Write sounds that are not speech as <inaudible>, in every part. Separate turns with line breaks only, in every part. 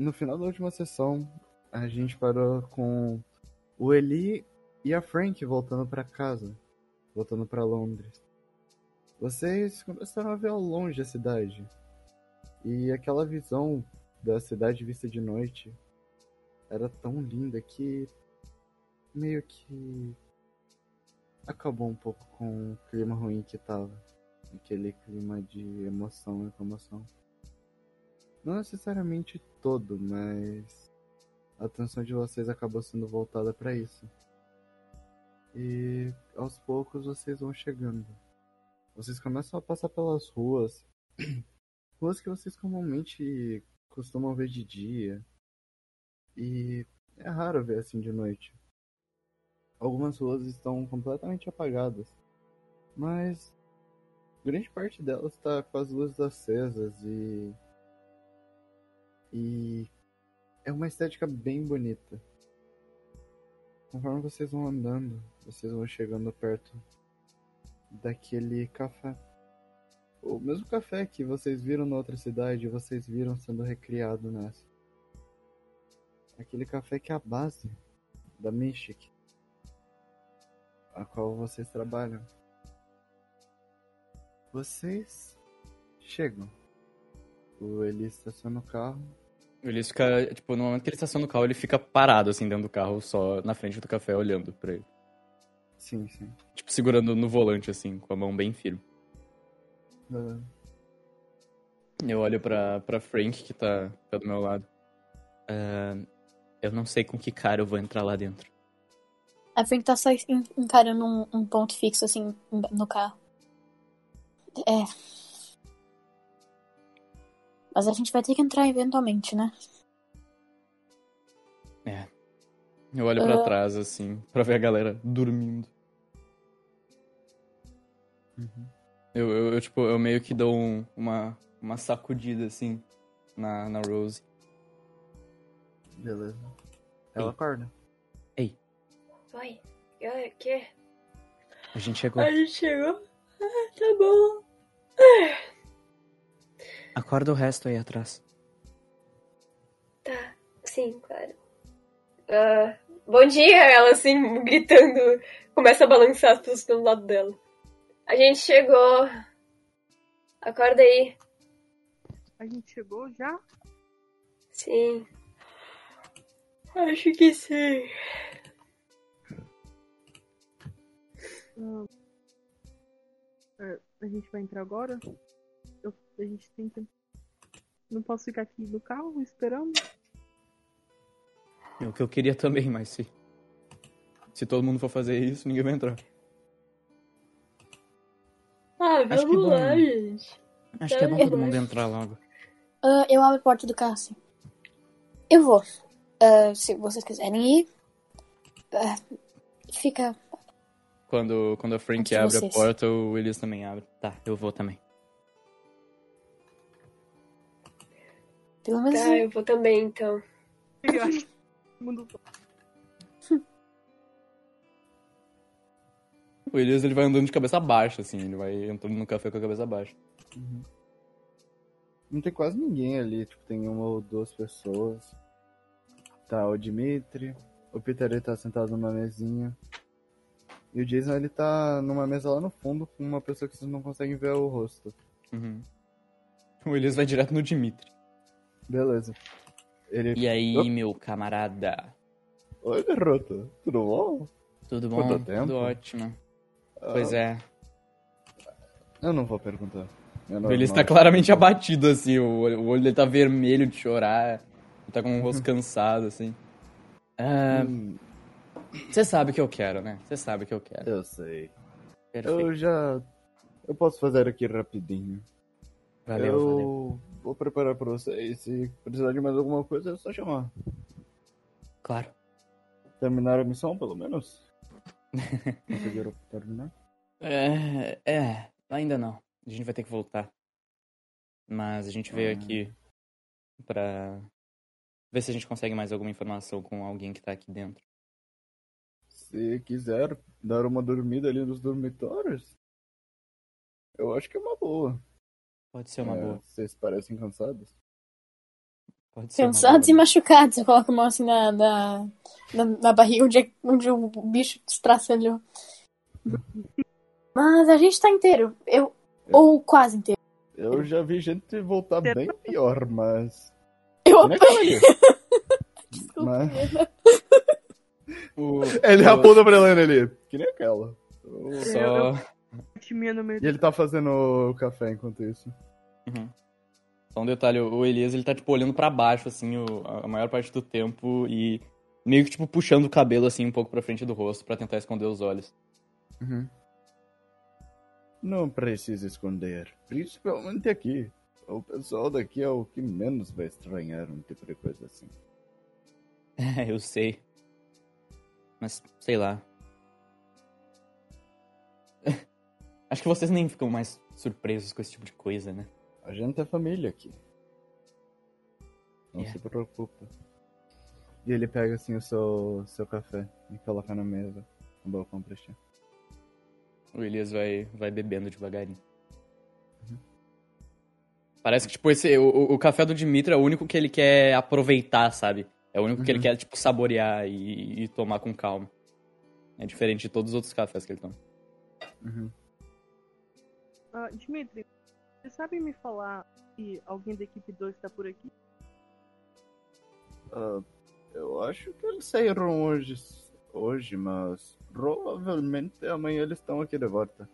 no final da última sessão, a gente parou com o Eli e a Frank voltando para casa, voltando para Londres. Vocês começaram a ver ao longe a cidade. E aquela visão da cidade vista de noite era tão linda que meio que acabou um pouco com o clima ruim que tava. Aquele clima de emoção e comoção. Não necessariamente todo, mas a atenção de vocês acabou sendo voltada para isso. E aos poucos vocês vão chegando. Vocês começam a passar pelas ruas, <clears throat> ruas que vocês comumente costumam ver de dia. E é raro ver assim de noite. Algumas ruas estão completamente apagadas, mas grande parte delas está com as luzes acesas e e é uma estética bem bonita. Conforme vocês vão andando, vocês vão chegando perto daquele café. O mesmo café que vocês viram na outra cidade, vocês viram sendo recriado nessa. Aquele café que é a base da Mystic, a qual vocês trabalham. Vocês chegam. O Eli estaciona o carro.
Ele fica, tipo, no momento que ele estaciona o carro, ele fica parado, assim, dentro do carro, só na frente do café, olhando pra ele.
Sim, sim.
Tipo, segurando no volante, assim, com a mão bem firme. Eu olho pra, pra Frank, que tá, tá do meu lado. Ah, eu não sei com que cara eu vou entrar lá dentro.
A Frank tá só en- encarando um, um ponto fixo, assim, no carro. É. Mas a gente vai ter que entrar eventualmente, né?
É. Eu olho pra
Ah.
trás, assim, pra ver a galera dormindo.
Uhum.
Eu, eu, eu, tipo, eu meio que dou um- uma, uma sacudida, assim, na, na Rose.
Beleza. Ela
Ei.
acorda.
Oi, o quê?
A gente chegou.
A gente chegou? Ah, tá bom.
Acorda o resto aí atrás.
Tá, sim, claro. Ah, bom dia, ela assim, gritando, começa a balançar as pessoas do lado dela. A gente chegou. Acorda aí.
A gente chegou já?
Sim. Acho que sim.
É, a gente vai entrar agora? A gente tem que. Não posso ficar aqui no carro esperando?
É o que eu queria também, mas se. Se todo mundo for fazer isso, ninguém vai entrar.
Ah,
Acho que
vamos
bom.
lá, gente.
Acho que é bom todo mundo entrar logo.
Ah, eu abro a porta do carro, assim. Eu vou. Ah, se vocês quiserem ir. ah, fica.
Quando, quando a Frank
de
abre a
vocês.
porta, o Willis também abre. Tá, eu vou também.
Pelo menos.
Tá, eu vou também então.
Eu acho que todo mundo
O Willis, ele vai andando de cabeça baixa, assim. Ele vai entrando no café com a cabeça baixa.
Não tem quase ninguém ali, tipo, tem uma ou duas pessoas. Tá o Dimitri, o Peter ele tá sentado numa mesinha. E o Jason ele tá numa mesa lá no fundo com uma pessoa que vocês não conseguem ver o rosto.
Uhum. O Willis vai direto no Dimitri.
Beleza. Ele.
E aí,
Opa.
meu camarada?
Oi, garota. Tudo bom?
Tudo bom?
Quanto tempo?
Tudo ótimo.
Ah,
Pois é.
Eu não vou perguntar. É
O Willis tá
normal.
claramente abatido, assim. O olho o dele tá vermelho de chorar. Ele tá com um <laughs> rosto cansado, assim. Ah,
Hum,
Você sabe o que eu quero, né? Você sabe o que eu quero.
eu sei.
Perfeito.
Eu já. Eu posso fazer aqui rapidinho.
Valeu,
eu
valeu.
Vou preparar pra vocês. Se precisar de mais alguma coisa, é só chamar.
Claro.
Terminaram a missão, pelo menos? Conseguiram terminar?
É, é, ainda não. A gente vai ter que voltar. Mas a gente veio
Ah.
aqui pra ver se a gente consegue mais alguma informação com alguém que tá aqui dentro.
Se quiser dar uma dormida ali nos dormitórios, eu acho que é uma boa.
Pode ser uma
É,
boa.
Vocês parecem cansados.
Pode ser uma
Cansados e machucados. Eu coloco a mão assim na, na, na, na barriga onde, é- onde o bicho estraçalhou. Mas a gente tá inteiro. Eu, ou quase inteiro.
Eu já vi gente voltar bem pior, mas.
Eu
Nem aquela ali. Mas-
O-
Ele
o-
aponta pra Helena ali. Que nem aquela.
Só...
Timia no meio
E ele tá fazendo o café enquanto isso.
Uhum. Só um detalhe, o Elias, ele tá, tipo, olhando pra baixo, assim, o- a maior parte do tempo e meio que, tipo, puxando o cabelo, assim, um pouco pra frente do rosto pra tentar esconder os olhos.
Não precisa esconder. Principalmente aqui. O pessoal daqui é o que menos vai estranhar um tipo de coisa assim.
É, <laughs> eu sei. Mas, sei lá. Acho que vocês nem ficam mais surpresos com esse tipo de coisa, né?
A gente é família aqui. Não
É.
se preocupa. E ele pega assim o seu, seu café e coloca na mesa. No balcão pra ti.
O Elias vai, vai bebendo devagarinho. Parece que, tipo, esse, o, o- café do Dimitri é o único que ele quer aproveitar, sabe? É o único que ele
Uhum.
quer, tipo, saborear e, e tomar com calma. É diferente de todos os outros cafés que ele toma.
Uhum.
Ah, Dimitri, você sabe me falar se alguém da equipe 2 tá por aqui?
Ah, eu acho que eles saíram hoje, hoje, mas provavelmente amanhã eles estão aqui de volta.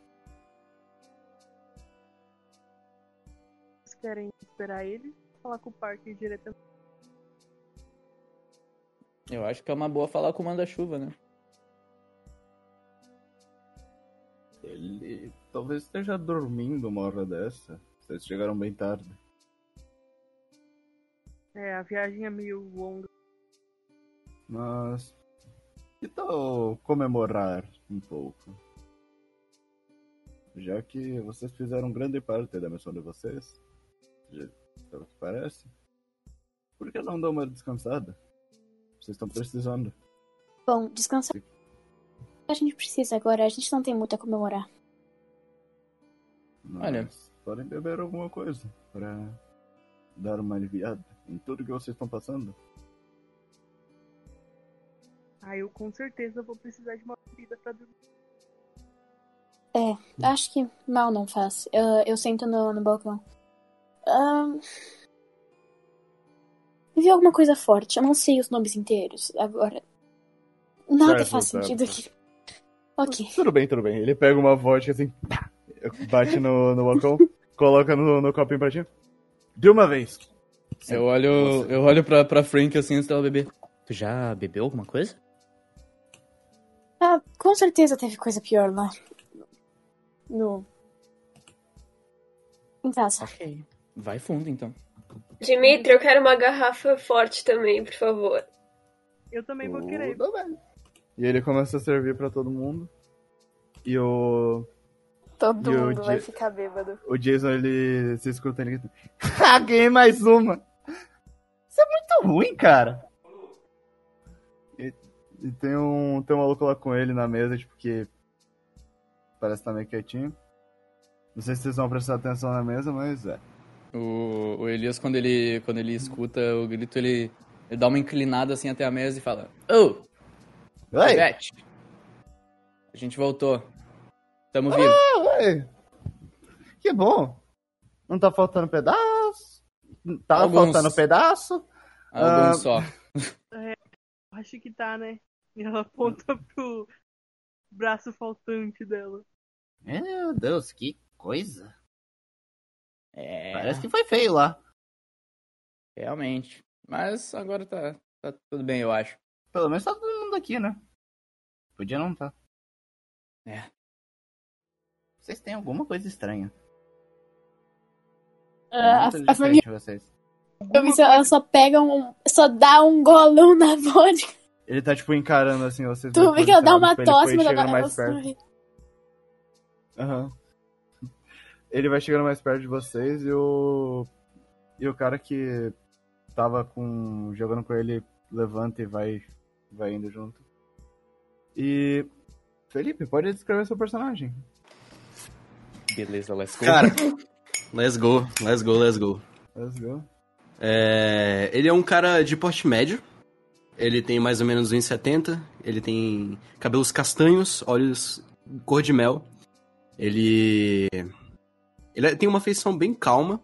Vocês querem esperar ele? Falar com o Parker diretamente?
Eu acho que é uma boa falar com o manda-chuva, né?
Ele talvez esteja dormindo uma hora dessa. Vocês chegaram bem tarde.
É, a viagem é meio longa.
Mas. Que tal comemorar um pouco? Já que vocês fizeram grande parte da missão de vocês, pelo que parece, por que não dar uma descansada? Vocês estão precisando.
Bom, descansar. A gente precisa agora. A gente não tem muito a comemorar.
Mas
Olha.
podem beber alguma coisa para dar uma aliviada em tudo que vocês estão passando.
Ah, eu com certeza vou precisar de uma bebida pra dormir.
Acho que mal não faz. Eu, eu sento no, no balcão. Ahn, Vi alguma coisa forte. Eu não sei os nomes inteiros. Agora. Nada
Certo,
faz
certo.
sentido aqui. Ok.
Tudo bem, tudo bem. Ele pega uma vodka assim, pá, bate no, no balcão, coloca no, no copinho pra ti. De uma vez. Sim,
eu olho, eu olho pra, pra Frank assim antes dela beber. Tu já bebeu alguma coisa?
Ah, com certeza teve coisa pior lá. No. Em casa.
Ok. Vai fundo, então.
Dimitri, eu quero uma garrafa forte também, por favor.
Eu também vou querer.
E ele começa a servir pra todo mundo. E o,
Todo
E
mundo vai ficar bêbado.
o Jason, ele se escuta ele gritando. <laughs> Ah, ganhei mais uma! Isso é muito ruim, cara! E, e tem, um, tem um maluco lá com ele na mesa, tipo, que parece estar meio quietinho. Não sei se vocês vão prestar atenção na mesa, mas é.
O, o Elias, quando ele, quando ele escuta o grito, ele, ele dá uma inclinada assim até a mesa e fala: Ô,
Oi!
Ivete! A gente voltou. Tamo vivo.
Oi! Que bom! Não tá faltando pedaço? Tá
Alguns.
faltando pedaço?
Alguns
ah,
só.
Acho que tá, né? E ela aponta pro braço faltante dela.
Meu Deus, que coisa!
É,
Parece que foi feio lá.
realmente. Mas agora tá, tá tudo bem, eu acho.
Pelo menos tá todo mundo aqui, né? Podia não tá.
É.
Vocês têm alguma coisa estranha.
A, a família
diferente de vocês.
ela só pega um. Só dá um golão na <laughs> vodka.
Ele tá, tipo, encarando assim vocês.
Tu vê que ela dá uma
Tipo, ele
tosse, mas ela
mais perto. Aham. Ele vai chegando mais perto de vocês e o. E o cara que tava com. jogando com ele levanta e vai. vai indo junto. E. Felipe, pode descrever seu personagem.
Beleza, let's go.
Cara, <laughs> let's go, let's go, let's go.
Let's go.
É, ele é um cara de porte médio. Ele tem mais ou menos 1,70. Ele tem cabelos castanhos, olhos cor de mel. Ele. Ele tem uma feição bem calma.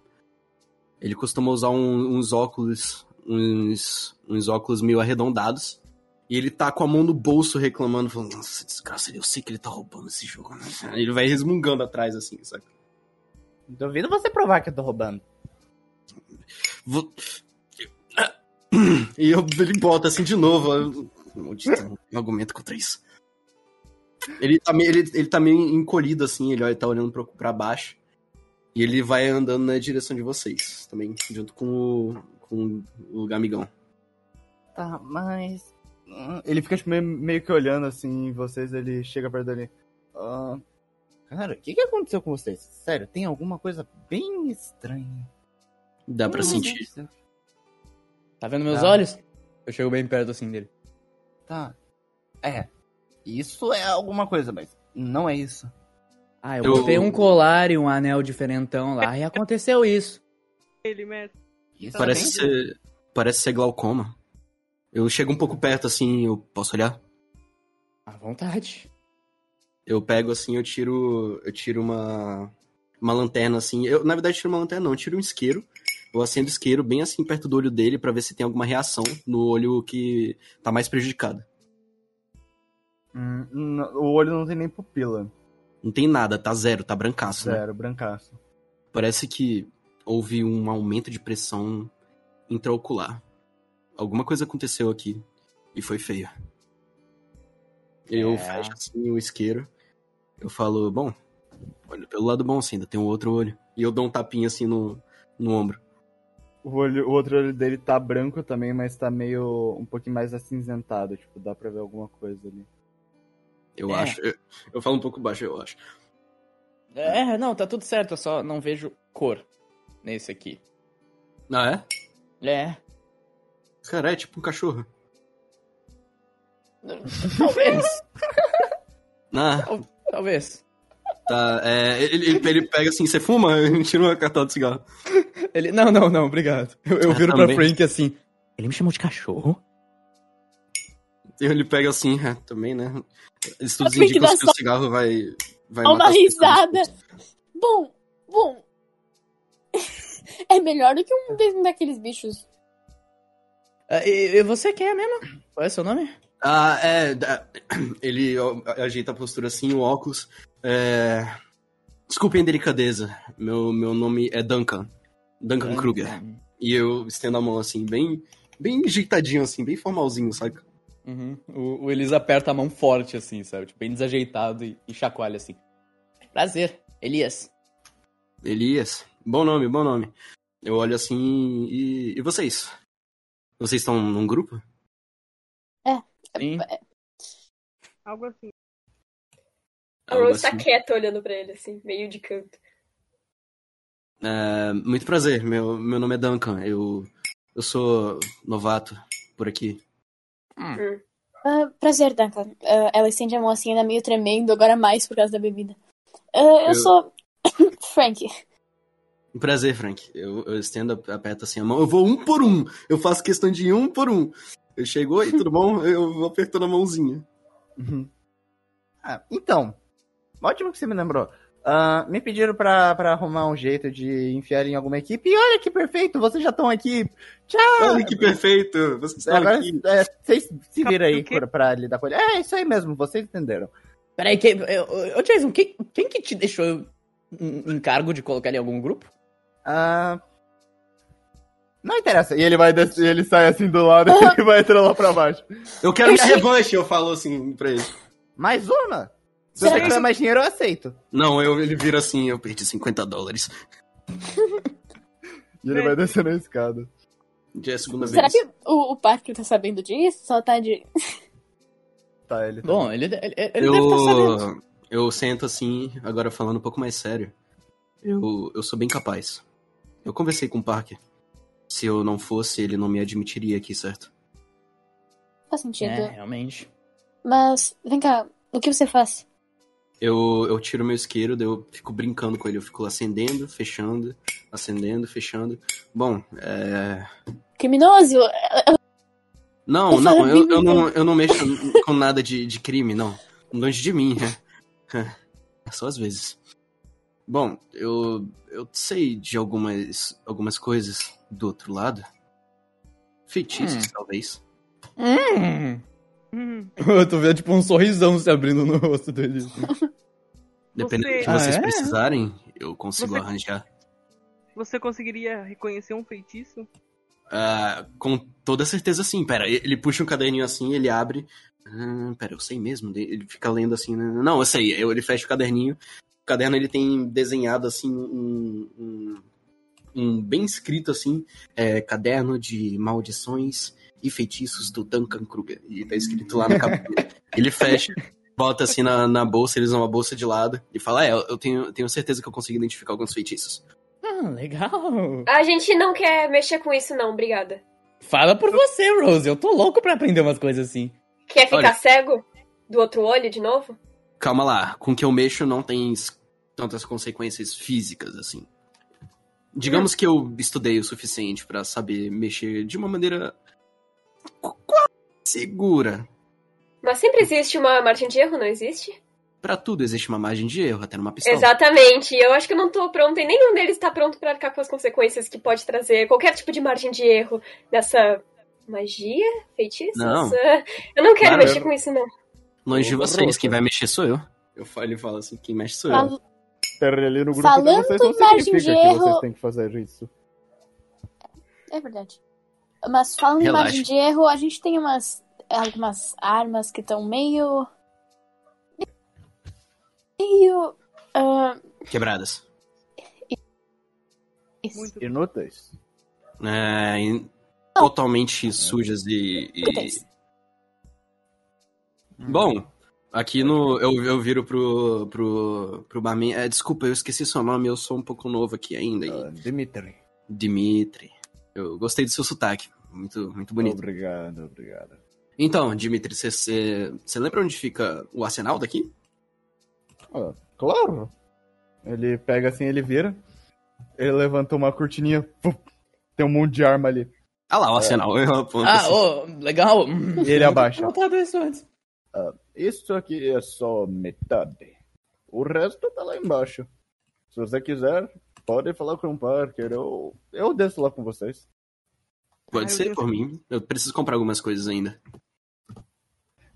Ele costuma usar um- uns óculos. Uns, uns óculos meio arredondados. E ele tá com a mão no bolso reclamando, falando, nossa, desgraça, eu sei que ele tá roubando esse jogo. <laughs> Ele vai resmungando atrás, assim, saca?
Duvido você provar que eu tô roubando.
Vou... <coughs> E eu, ele bota assim de novo. Maldito, <laughs> um argumento contra isso. Ele tá, meio, ele, ele tá meio encolhido assim, ele olha- tá olhando pra, pra baixo. E ele vai andando na direção de vocês, também, junto com o, com o Gamigão.
Tá, mas. Hum, Ele fica tipo, meio, meio que olhando assim em vocês, ele chega perto dele. Ah, cara, o que, que aconteceu com vocês? Sério, tem alguma coisa bem estranha.
Dá pra sentir.
Tá vendo meus
Tá.
olhos? Eu chego bem perto assim dele.
Tá. É. Isso é alguma coisa, mas não é isso.
Ah, eu
Eu-
botei um colar e um anel diferentão lá e aconteceu isso.
Ele, mestre.
Isso
Parece
é
ser, parece ser glaucoma. Eu chego um pouco perto assim, eu posso olhar?
À vontade.
Eu pego assim, eu tiro. Eu tiro uma. Uma lanterna assim. Eu, na verdade, tiro uma lanterna, não, eu tiro um isqueiro. Eu acendo o isqueiro bem assim perto do olho dele pra ver se tem alguma reação no olho que tá mais prejudicado.
Hum, o olho não tem nem pupila.
Não tem nada, tá zero, tá brancaço. né?
Zero, brancaço.
Parece que houve um aumento de pressão intraocular. Alguma coisa aconteceu aqui e foi feio. Eu
É.
fecho assim o isqueiro. Eu falo, bom, olha pelo lado bom, assim, ainda tem um outro olho. E eu dou um tapinha assim no, no ombro.
O, olho, o outro olho dele tá branco também, mas tá meio. um pouquinho mais acinzentado. Tipo, dá pra ver alguma coisa ali.
Eu
É.
acho. Eu, eu falo um pouco baixo, eu acho.
É, não, tá tudo certo, eu só não vejo cor nesse aqui.
Ah, é?
É,
Cara, é tipo um cachorro. <laughs>
talvez, <laughs>
Ah,
talvez.
tá. É, ele, ele, ele pega assim, você fuma? <laughs> Ele tira uma cartela de cigarro.
Ele, não, não, não, obrigado. Eu, eu
Ah,
viro pra
também.
Frank assim. Ele me chamou de cachorro?
Ele pega assim, é, também, né? Estudos
Tem que
indicam
dar
que o cigarro vai. vai
uma risada. Bom, bom. É melhor do que um daqueles bichos.
Ah, e, e você quem é mesmo? Qual é seu nome?
Ah, é. <clears throat> Ele ajeita a postura assim, o óculos. É. Desculpem a delicadeza. Meu, meu nome é Duncan. Duncan Kruger. E eu estendo a mão assim, bem. Bem ajeitadinho, assim, bem formalzinho, sabe?
Uhum. O, o Elis aperta a mão forte, assim, sabe? Tipo, bem desajeitado e, e chacoalha assim. Prazer, Elias.
Elias. Bom nome, bom nome. Eu olho assim e. E vocês? Vocês estão num grupo?
Sim.
Algo assim.
A Rose tá
assim.
quieta olhando pra ele, assim, meio de canto.
É, muito prazer, meu, meu nome é Duncan. Eu, eu sou novato por aqui.
Ah, prazer, Duncan. Ah, ela estende a mão assim, ainda meio tremendo, agora mais por causa da bebida. Ah, eu,
Eu-
sou. <coughs> Frank.
Um prazer, Frank. Eu, eu estendo, aperto assim a mão. Eu vou um por um. Eu faço questão de ir um por um. Eu chego, oi, tudo bom? <laughs> Eu vou apertando a mãozinha.
Uhum. Ah, então, ótimo que você me lembrou. Ah, me pediram pra, pra arrumar um jeito de enfiar em alguma equipe. E olha que perfeito, vocês já estão aqui. Tchau!
Olha que perfeito! Vocês estão
Agora
aqui.
é, vocês se viram aí pra, pra lidar com ele. É, isso aí mesmo, vocês entenderam.
Peraí, que, eu- eu- ô Jason, quem, quem que te deixou em em cargo de colocar ele em algum grupo?
Ah, não interessa. E ele vai descer, ele sai assim do lado <laughs> e vai entrar lá pra baixo.
Eu quero
Eu
minha
che-
revanche, eu falo assim pra ele.
Mais uma? Se
Será
você quiser mais dinheiro, eu aceito.
Não, eu, ele vira assim, eu perdi 50 dólares. <laughs>
E ele vai descendo a escada.
Já é a segunda
Será
vez.
que o, o Parker tá sabendo disso? Só tá de. <laughs>
Tá, ele tá.
Bom, ele, ele, ele deve estar sabendo.
Eu, eu sento assim, agora falando um pouco mais sério. Eu, eu sou bem capaz. Eu conversei com o Parker. Se eu não fosse, ele não me admitiria aqui, certo?
Faz sentido.
É, realmente.
Mas, vem cá, o que você faz?
Eu, eu tiro meu isqueiro, daí eu fico brincando com ele. Eu fico acendendo, fechando, acendendo, fechando. Bom, é.
Criminoso!
Não, não, eu, eu não, eu não mexo com nada de, de crime, não. Longe de mim, né? <laughs> Só às vezes. Bom, eu, eu sei de algumas, algumas coisas do outro lado. Feitiços,
Hum.
talvez.
Hum.
Hum,
tu vê, tipo, um sorrisão se abrindo no rosto dele. <laughs>
Dependendo do que
Você-
vocês
Ah, é?
precisarem, eu consigo
Você-
arranjar.
você conseguiria reconhecer um feitiço?
Ah, com toda certeza sim. Pera, ele puxa um caderninho assim, ele abre. Ah, pera, eu sei mesmo. Ele fica lendo assim. né? Não, eu sei. Eu, ele fecha o caderninho. O caderno ele tem desenhado assim um, um, um bem escrito assim, é, caderno de maldições e feitiços do Duncan Kruger. E tá escrito lá na capa. <laughs> ele fecha, bota assim na, na bolsa, eles dão uma bolsa de lado e fala: É, eu tenho, tenho certeza que eu consigo identificar alguns feitiços.
Ah, legal.
A gente não quer mexer com isso, não, obrigada.
Fala por você, Rose. Eu tô louco pra aprender umas coisas assim.
Quer ficar
Olha.
cego? Do outro olho de novo?
Calma lá, com o que eu mexo não tem tantas consequências físicas assim. Digamos que eu estudei o suficiente pra saber mexer de uma maneira qu- quase segura.
Mas sempre existe uma margem de erro, não existe?
Pra tudo existe uma margem de erro, até numa pistola.
Exatamente. Eu acho que eu não tô pronta e nenhum deles tá pronto pra arcar com as consequências que pode trazer qualquer tipo de margem de erro nessa magia? Feitiços?
Não. <laughs>
Eu não quero
Claro,
mexer
eu-
com isso, não.
Longe de vocês, quem vai mexer sou eu. Eu falo, ele fala assim, quem mexe sou eu.
Fal-
Terra ali no grupo
Falando
de vocês não
em margem
significa
de
que
erro-
vocês têm que fazer isso.
É verdade. Mas falando em
Relaxa.
margem de erro, a gente tem umas algumas armas que estão meio. meio. ah,
Quebradas.
isso.
Muito
Inúteis.
É, em- totalmente sujas e. e-
Inúteis.
Bom, aqui no. Eu, eu viro pro, pro, pro barman. É, desculpa, eu esqueci seu nome, eu sou um pouco novo aqui ainda. e-
Ah, Dimitri.
Dimitri. Eu gostei do seu sotaque. Muito, muito bonito.
Obrigado, obrigado.
Então, Dimitri, você lembra onde fica o arsenal daqui?
Ah, claro. Ele pega assim, ele vira. Ele levanta uma cortininha. puf, tem um monte de arma ali.
Ah lá, o arsenal. <laughs> Eu aponto
Ah,
assim.
ô, legal.
E ele abaixa.
notado isso antes.
Isso aqui é só metade. O resto tá lá embaixo. Se você quiser, pode falar com o Parker. Eu, eu desço lá com vocês.
Pode
Ah,
ser
tenho-
por mim. Eu preciso comprar algumas coisas ainda.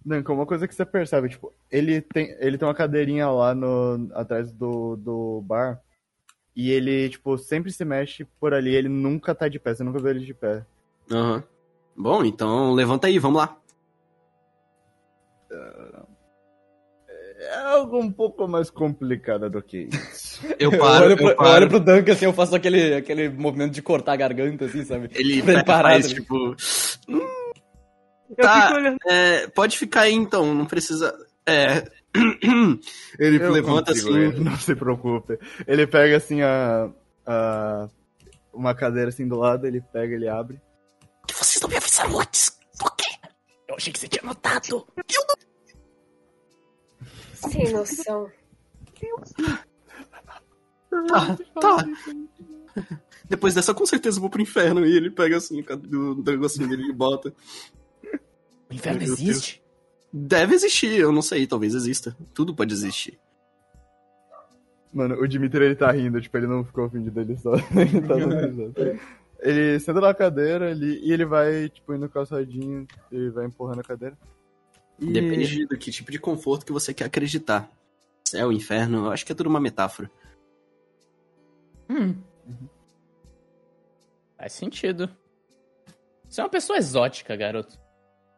Danko, uma coisa que você percebe, tipo, ele tem, ele tem uma cadeirinha lá no, atrás do, do bar. E ele, tipo, sempre se mexe por ali. Ele nunca tá de pé. Você nunca vê ele de pé.
Aham. Bom, então levanta aí, vamos lá.
Algo um pouco mais complicado do que isso. <laughs>
Eu
Eu
paro,
olho,
eu,
pro, eu
paro.
olho pro Duncan assim, eu faço aquele, aquele movimento de cortar a garganta, assim, sabe?
Ele
parar,
faz,
né?
tipo...
Eu
Tá.
fico olhando.
É, pode ficar aí então, não precisa. É. <clears throat> Ele
Eu
levanta
consigo,
assim.
ele, <laughs> Não se preocupe. Ele pega assim a, a. Uma cadeira assim do lado, ele pega, ele abre.
Que vocês não me avisaram antes? Por quê?
Eu achei que você tinha notado.
Sem noção.
Tá, tá. Depois dessa, com certeza eu vou pro inferno. E ele pega assim, do, do negocinho dele e bota.
O inferno
Meu Deus.
existe?
Deve existir, eu não sei, talvez exista. Tudo pode existir.
Mano, o Dimitri ele tá rindo, tipo, ele não ficou ofendido, ele só. <laughs> ele tá risada. Ele senta na cadeira ele, e ele vai, tipo, indo calçadinho, ele vai empurrando a cadeira. E...
Depende do que tipo de conforto que você quer acreditar. Céu, inferno, eu acho que é tudo uma metáfora.
Hum. Faz sentido. Você é uma pessoa exótica, garoto.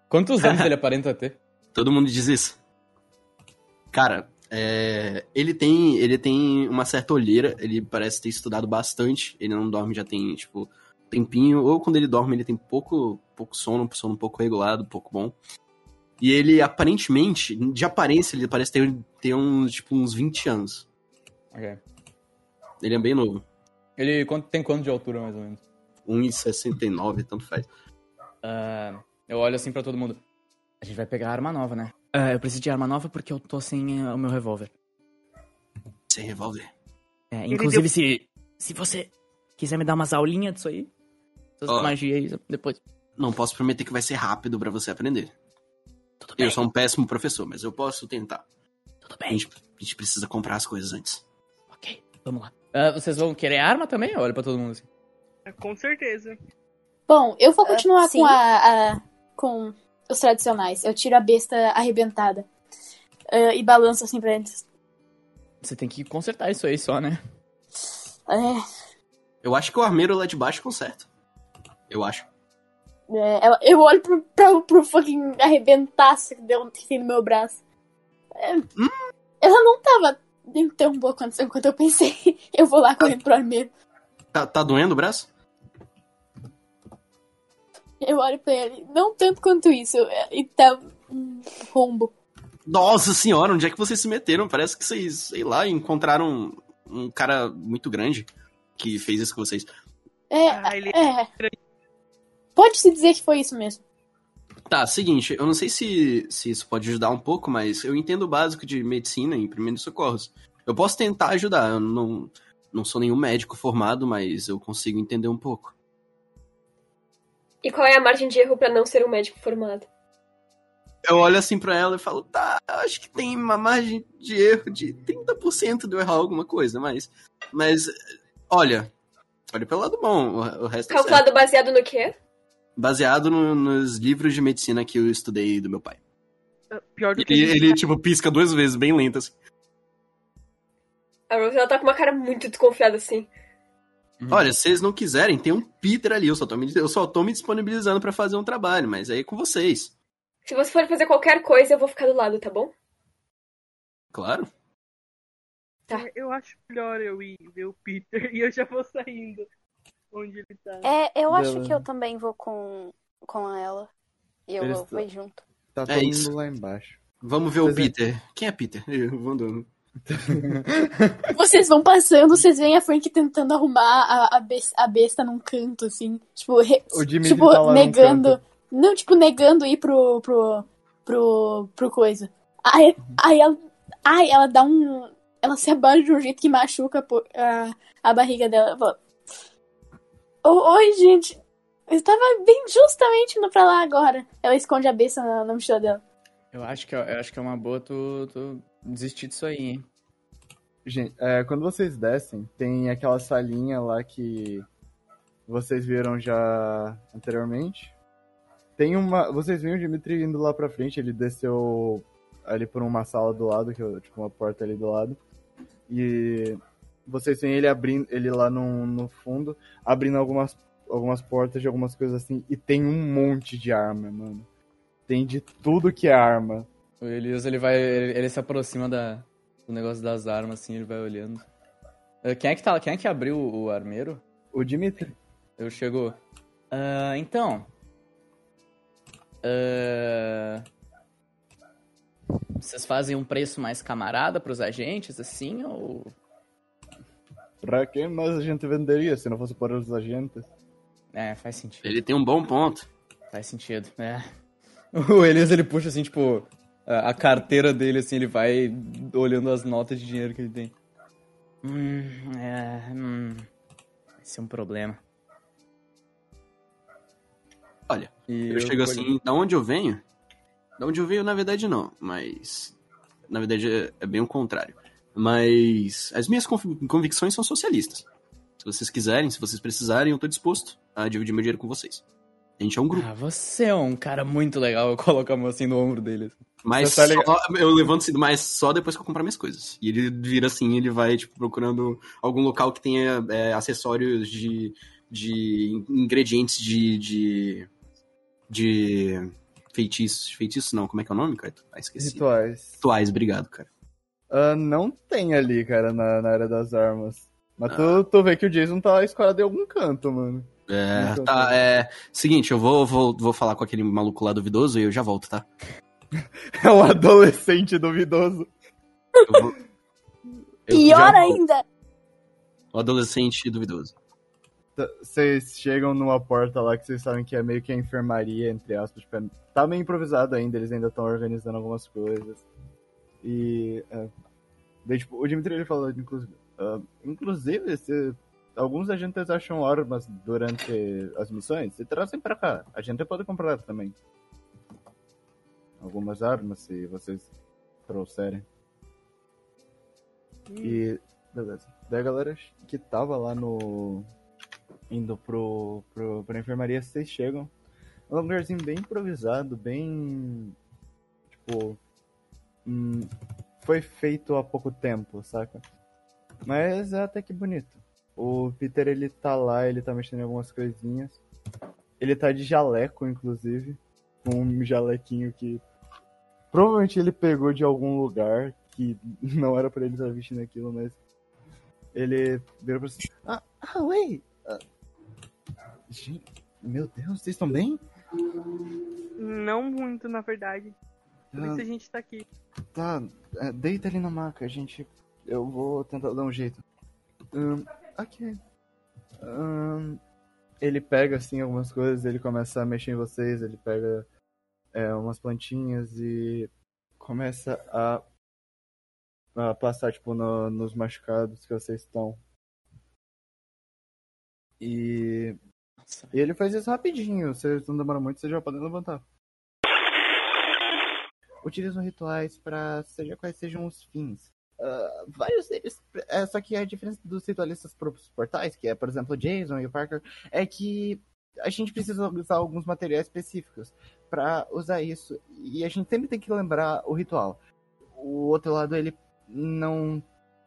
Quantos anos <laughs> ele aparenta ter?
Todo mundo diz isso. Cara, é, ele tem ele tem uma certa olheira, ele parece ter estudado bastante, ele não dorme já tem, tipo, tempinho, ou quando ele dorme ele tem pouco, pouco sono, sono um pouco regulado, pouco bom. E ele, aparentemente, de aparência, ele parece ter, ter uns, tipo, uns 20 anos.
Ok.
Ele é bem novo.
Ele quanto- tem quanto de altura, mais ou menos?
1,69, tanto faz.
Ah, eu olho assim pra todo mundo. A gente vai pegar arma nova, né? Ah, eu preciso de arma nova porque eu tô sem eh, o meu revólver.
sem revólver.
É, inclusive, se, se você quiser me dar umas aulinhas disso aí, essas
Ó.
magia aí, depois.
Não posso prometer que vai ser rápido pra você aprender.
Tudo bem,
Eu sou um péssimo professor, mas eu posso tentar.
tudo
A
bem.
gente, a gente precisa comprar as coisas antes.
Ok, vamos lá. Ah, vocês vão querer arma também? Olha pra todo mundo assim.
É, Com certeza.
Bom, eu vou continuar
sim.
com a, a- com os tradicionais. Eu tiro a besta arrebentada. Ah, e balanço assim pra eles.
Você tem que consertar isso aí só, né?
É,
Eu acho que o armeiro lá de baixo conserta. Eu acho.
É, ela- eu olho pro, pro, pro fucking arrebentaço que deu que tem no meu braço. É, Ela não tava em tão boa condição quanto eu pensei. <laughs> Eu vou lá correndo pro armeiro.
Tá, tá doendo o braço?
Eu olho pra ele. Não tanto quanto isso. é, E tá um rombo.
Nossa senhora, onde é que vocês se meteram? Parece que vocês, sei lá, encontraram um, um cara muito grande que fez isso com vocês.
É,
Ah, ele
é. Pode-se dizer que foi isso mesmo.
Tá, seguinte, eu não sei se, se isso pode ajudar um pouco, mas eu entendo o básico de medicina e primeiros socorros. Eu posso tentar ajudar, eu não, não sou nenhum médico formado, mas eu consigo entender um pouco.
E qual é a margem de erro pra não ser um médico formado?
Eu olho assim pra ela e falo, tá, acho que tem uma margem de erro de 30% de eu errar alguma coisa, mas. Mas, olha, olha pelo lado bom, o, o resto é.
Calculado baseado no quê?
Baseado no- nos livros de medicina que eu estudei do meu pai.
é, pior do que
Ele, tipo, pisca duas vezes, bem lento assim.
A Rose, ela tá com uma cara muito desconfiada assim.
Uhum.
Olha, se vocês não quiserem, tem um Peter ali, eu só tô me, eu só tô me disponibilizando pra fazer um trabalho, mas aí é com vocês.
Se você for fazer qualquer coisa, eu vou ficar do lado, tá bom?
Claro.
Tá.
É, Eu acho melhor eu ir ver o Peter <laughs> e eu já vou saindo. Onde ele tá.
É, eu acho
Beleza.
que eu também vou com, com ela. E eu
Eles
vou, vou junto.
Tá
É
todo
isso.
mundo lá embaixo.
Vamos ver o
é.
Peter. Quem é Peter? <laughs> Eu vou andando. <laughs>
Vocês vão passando, vocês veem a Frank tentando arrumar a, a, besta, a besta num canto, assim. Tipo, re- tipo
tá
negando. Não, tipo, negando ir pro. pro. pro. pro coisa. Aí, aí ela. Ai, ela dá um. Ela se abaixa de um jeito que machuca a, a barriga dela. Ela fala, "Ô, Oi, gente. Eu estava bem justamente indo pra lá agora. Ela esconde a besta na, na mochila dela.
Eu acho que, é- eu acho que é uma boa tu, tu desistir disso aí, hein?
Gente, é, quando vocês descem, tem aquela salinha lá que vocês viram já anteriormente. Tem uma. Vocês viram o Dimitri indo lá pra frente, ele desceu ali por uma sala do lado, que é tipo uma porta ali do lado. E vocês veem ele abrindo, ele lá no, no fundo, abrindo algumas, algumas portas de algumas coisas assim, e tem um monte de arma, mano. Tem de tudo que é arma.
O Elias, ele vai. Ele, ele se aproxima da, do negócio das armas, assim, ele vai olhando. Eh, Quem é que tá. Quem é que abriu o, armeiro?
O Dimitri.
Eu chego. "Ah, então. Ah, vocês fazem um preço mais camarada pros agentes, assim, ou.
Pra quem mais a gente venderia se não fosse para os agentes?
É, faz sentido.
Ele tem um bom ponto.
Faz sentido, é. <laughs> O Elias, ele puxa assim, tipo, a, a carteira dele, assim, ele vai olhando as notas de dinheiro que ele tem. Hum, é. Hum, vai ser um problema.
Olha,
E
eu, chego assim, da onde eu venho? Da onde eu venho, na verdade, não. Mas. Na verdade, é, é bem o contrário. Mas. As minhas conv- convicções são socialistas. Se vocês quiserem, se vocês precisarem, eu tô disposto a dividir meu dinheiro com vocês. A gente é um grupo.
Ah, você é um cara muito legal. Eu coloco a mão assim no ombro dele.
Mas
tá
só- eu levanto assim, mas só depois que eu comprar minhas coisas. E ele vira assim, ele vai, tipo, procurando algum local que tenha é, acessórios de, de ingredientes de, de. de. feitiços. Feitiços não, como é que é o nome, cara? Ah, esqueci.
Rituais.
Rituais, obrigado, cara.
Ah, não tem ali, cara, na, na área das armas. Mas tu, tu vê que o Jason tá escorado em algum canto, mano.
É, tá, é. Seguinte, eu vou, vou, vou falar com aquele maluco lá duvidoso e eu já volto, tá? <laughs>
É um adolescente duvidoso.
Eu vou- eu
Pior ainda.
O adolescente duvidoso.
Vocês chegam numa porta lá que vocês sabem que é meio que a enfermaria, entre aspas. Tipo, é- tá meio improvisado ainda, eles ainda estão organizando algumas coisas. E é, Daí, tipo, o Dimitri ele falou, inclusive, ah, inclusive, se alguns agentes acham armas durante as missões, se trazem pra cá. A gente pode comprar também. Algumas armas, se vocês trouxerem. E, beleza. Daí a galera que tava lá no. indo pro, pro, pra enfermaria, vocês chegam. É um lugarzinho bem improvisado, bem. Tipo. Hum, foi feito há pouco tempo, saca? Mas é até que bonito. O Peter, ele tá lá, ele tá mexendo em algumas coisinhas. Ele tá de jaleco, inclusive. Um jalequinho que. Provavelmente ele pegou de algum lugar que <laughs> não era pra ele estar vestindo aquilo, mas. Ele virou pra você. Ah, ah, wait! Ah, gente, meu Deus, vocês estão bem?
Não muito, na verdade. Por
Ah,
isso a gente tá aqui.
Tá, é, deita ali na maca, a gente. Eu vou tentar dar um jeito. Ok. Ahn, ele pega assim algumas coisas, ele começa a mexer em vocês, ele pega é, umas plantinhas e começa a, a passar tipo no- nos machucados que vocês estão. E, e ele faz isso rapidinho, vocês não demoram muito, vocês já podem levantar. Utilizam rituais para seja quais sejam os fins. Ah, vários deles. É, só que a diferença dos ritualistas para os portais, que é, por exemplo, o Jason e o Parker, é que a gente precisa usar alguns materiais específicos para usar isso. E a gente sempre tem que lembrar o ritual. O outro lado, ele não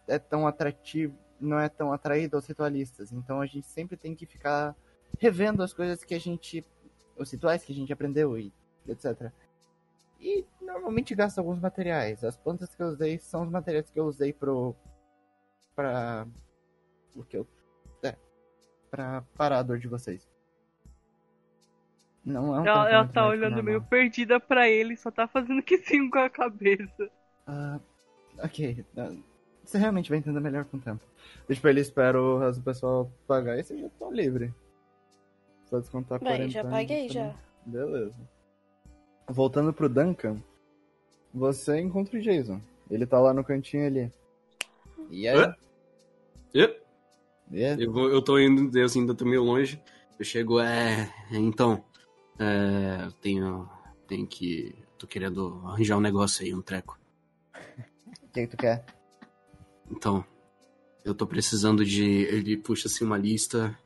é tão atrativo, não é tão atraído aos ritualistas. Então a gente sempre tem que ficar revendo as coisas que a gente. os rituais que a gente aprendeu e etc. E normalmente gasta alguns materiais. As plantas que eu usei são os materiais que eu usei pro. pra. o que eu. é. pra parar a dor de vocês. Não é um
Ela, ela tá olhando
normal.
meio perdida pra ele, só tá fazendo que sim com a cabeça.
Ah, ok. ah, você realmente vai entender melhor com o tempo. Pra ele espera o resto do pessoal pagar e você já tá livre. Só descontar
Bem,
40
já paguei, já.
Beleza. Voltando pro Duncan, você encontra o Jason. Ele tá lá no cantinho ali. E aí?
Hã?
Yeah.
Eu, vou, eu tô indo, eu ainda tô meio longe. Eu chego, é. Então. É. Eu tenho. Tenho que. Tô querendo arranjar um negócio aí, um treco.
O que, que tu quer?
Então. Eu tô precisando de. Ele puxa assim uma lista.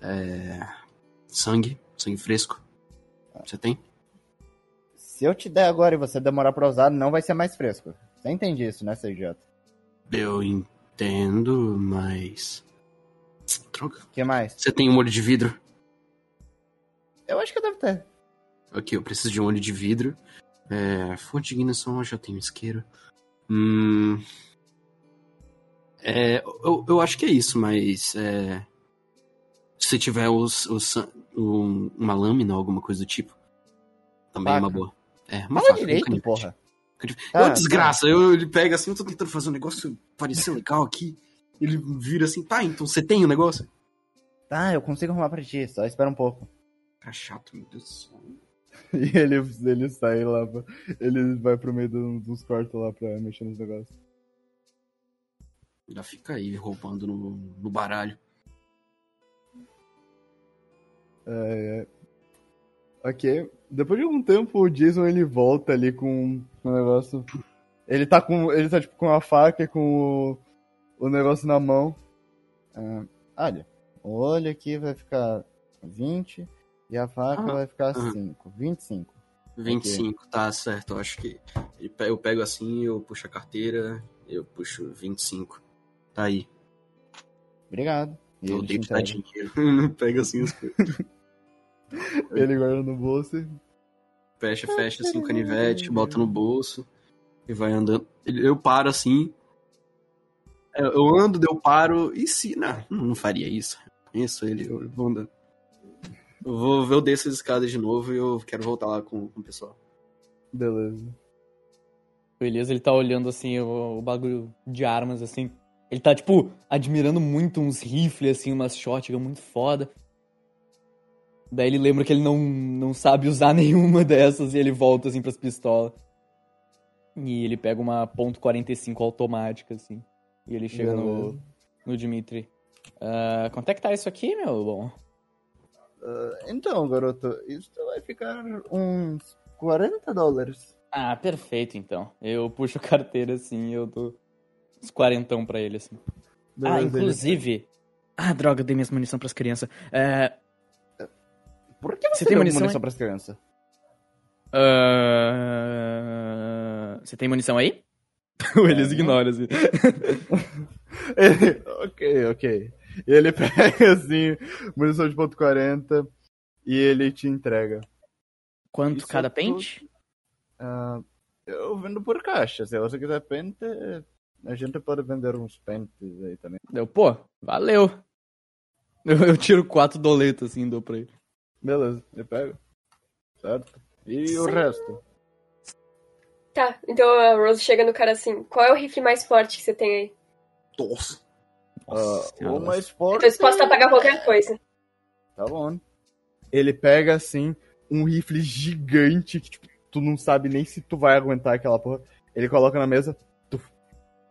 É. Sangue. Sangue fresco. Você tem?
Se eu te der agora e você demorar pra usar, não vai ser mais fresco. Você entende isso, né, seu idiota?
Eu entendo, mas. Droga.
O que mais?
Você tem um olho de vidro?
Eu acho que deve ter.
Ok, eu preciso de um olho de vidro. É, fonte de ignição, eu já tenho isqueiro. Hum, é, eu, eu acho que é isso, mas é, se tiver os, os, um- uma lâmina ou alguma coisa do tipo, também é uma boa. É, uma
Fala
faca, um
direito, porra.
É uma
Ah,
desgraça, eu, ele pega assim, eu tô tentando fazer um negócio parecer legal aqui. Ele vira assim, tá, então você tem o negócio?
Tá, eu consigo arrumar pra ti, só espera um pouco.
Cara chato, meu Deus do céu. <laughs>
E ele, ele sai lá, pra- ele vai pro meio do- dos quartos lá pra mexer nos negócios.
Já fica aí roubando no, no baralho.
É, é. Ok. Depois de algum tempo, o Jason ele volta ali com o negócio. Ele tá com. Ele tá tipo com a faca e com o, o negócio na mão. Ah, olha, o olho aqui vai ficar 20 e a faca
Ah,
vai ficar
aham.
5. 25.
25, tá certo. Eu acho que eu pego assim, eu puxo a carteira, eu puxo 25. Tá aí.
Obrigado. E
eu dar
entrega.
dinheiro. <laughs> Pega assim as coisas. <laughs> <laughs>
ele guarda no bolso e.
Fecha, fecha assim o canivete, bota no bolso e vai andando. Eu paro assim. Eu eu ando, eu paro. E se. Não, não faria isso. Conheço ele, eu vou andando. Eu vou ver eu desço as escadas de novo e eu quero voltar lá com, com o pessoal.
Beleza.
Beleza, ele tá olhando assim o, o bagulho de armas, assim. Ele tá, tipo, admirando muito uns rifles, assim, umas shotgun muito foda. Daí ele lembra que ele não, não sabe usar <laughs> nenhuma dessas e ele volta, assim, pras pistolas. E ele pega uma ponto .45 automática, assim. E ele chega no,
Beleza.
no Dimitri. Ah, quanto é que tá isso aqui, meu bom?
Ah, então, garoto, isso vai ficar uns 40 dólares.
Ah, perfeito, então. Eu puxo a carteira, assim, e eu dou uns quarentão pra ele, assim.
Beleza,
ah, inclusive. Ah, droga, eu dei minhas munição pras crianças. É.
Por que você,
Você tem munição,
munição
hein?
pras crianças?
Ah, Você tem munição aí? <laughs> o Elias ignora, assim. <laughs>
Ele- ok, ok. Ele <laughs> pega assim, munição de ponto 40 e ele te entrega.
Quanto
Isso
cada
é tudo.
pente?
Ah, eu vendo por caixa. Se você quiser pente, a gente pode vender uns pentes aí também.
Deu, pô, valeu. Eu, eu tiro quatro doletas, assim, e dou pra ele.
Beleza, ele pega. Certo? E o
Sim.
resto?
Tá, então a Rose chega no cara assim: qual é o rifle mais forte que você tem aí?
Nossa.
Senhora.
o mais
Eu
forte.
tô disposta a pagar qualquer coisa.
Tá bom. Ele pega assim um rifle gigante que tipo, tu não sabe nem se tu vai aguentar aquela porra. Ele coloca na mesa. Tu,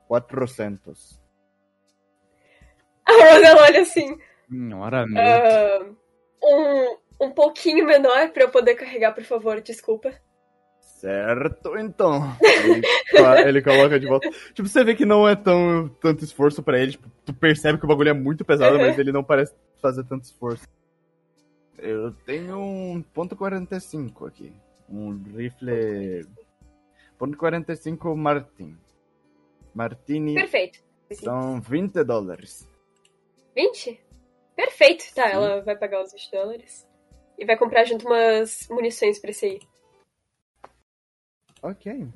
400.
A Rose olha assim:
Senhora,
ah, um, um pouquinho menor pra eu poder carregar, por favor, desculpa.
Certo, então. Ele, co- <laughs> ele coloca de volta. Tipo, você vê que não é tão tanto esforço pra ele. Tipo, tu percebe que o bagulho é muito pesado,
Uhum.
mas ele não parece fazer tanto esforço. Eu tenho um ponto .45 aqui. Um rifle. Ponto .45 Martin. Martini
Perfeito.
são 20 dólares.
20? Perfeito. Tá, ela vai pagar os 20 dólares. E vai comprar junto umas munições pra esse aí.
Ok.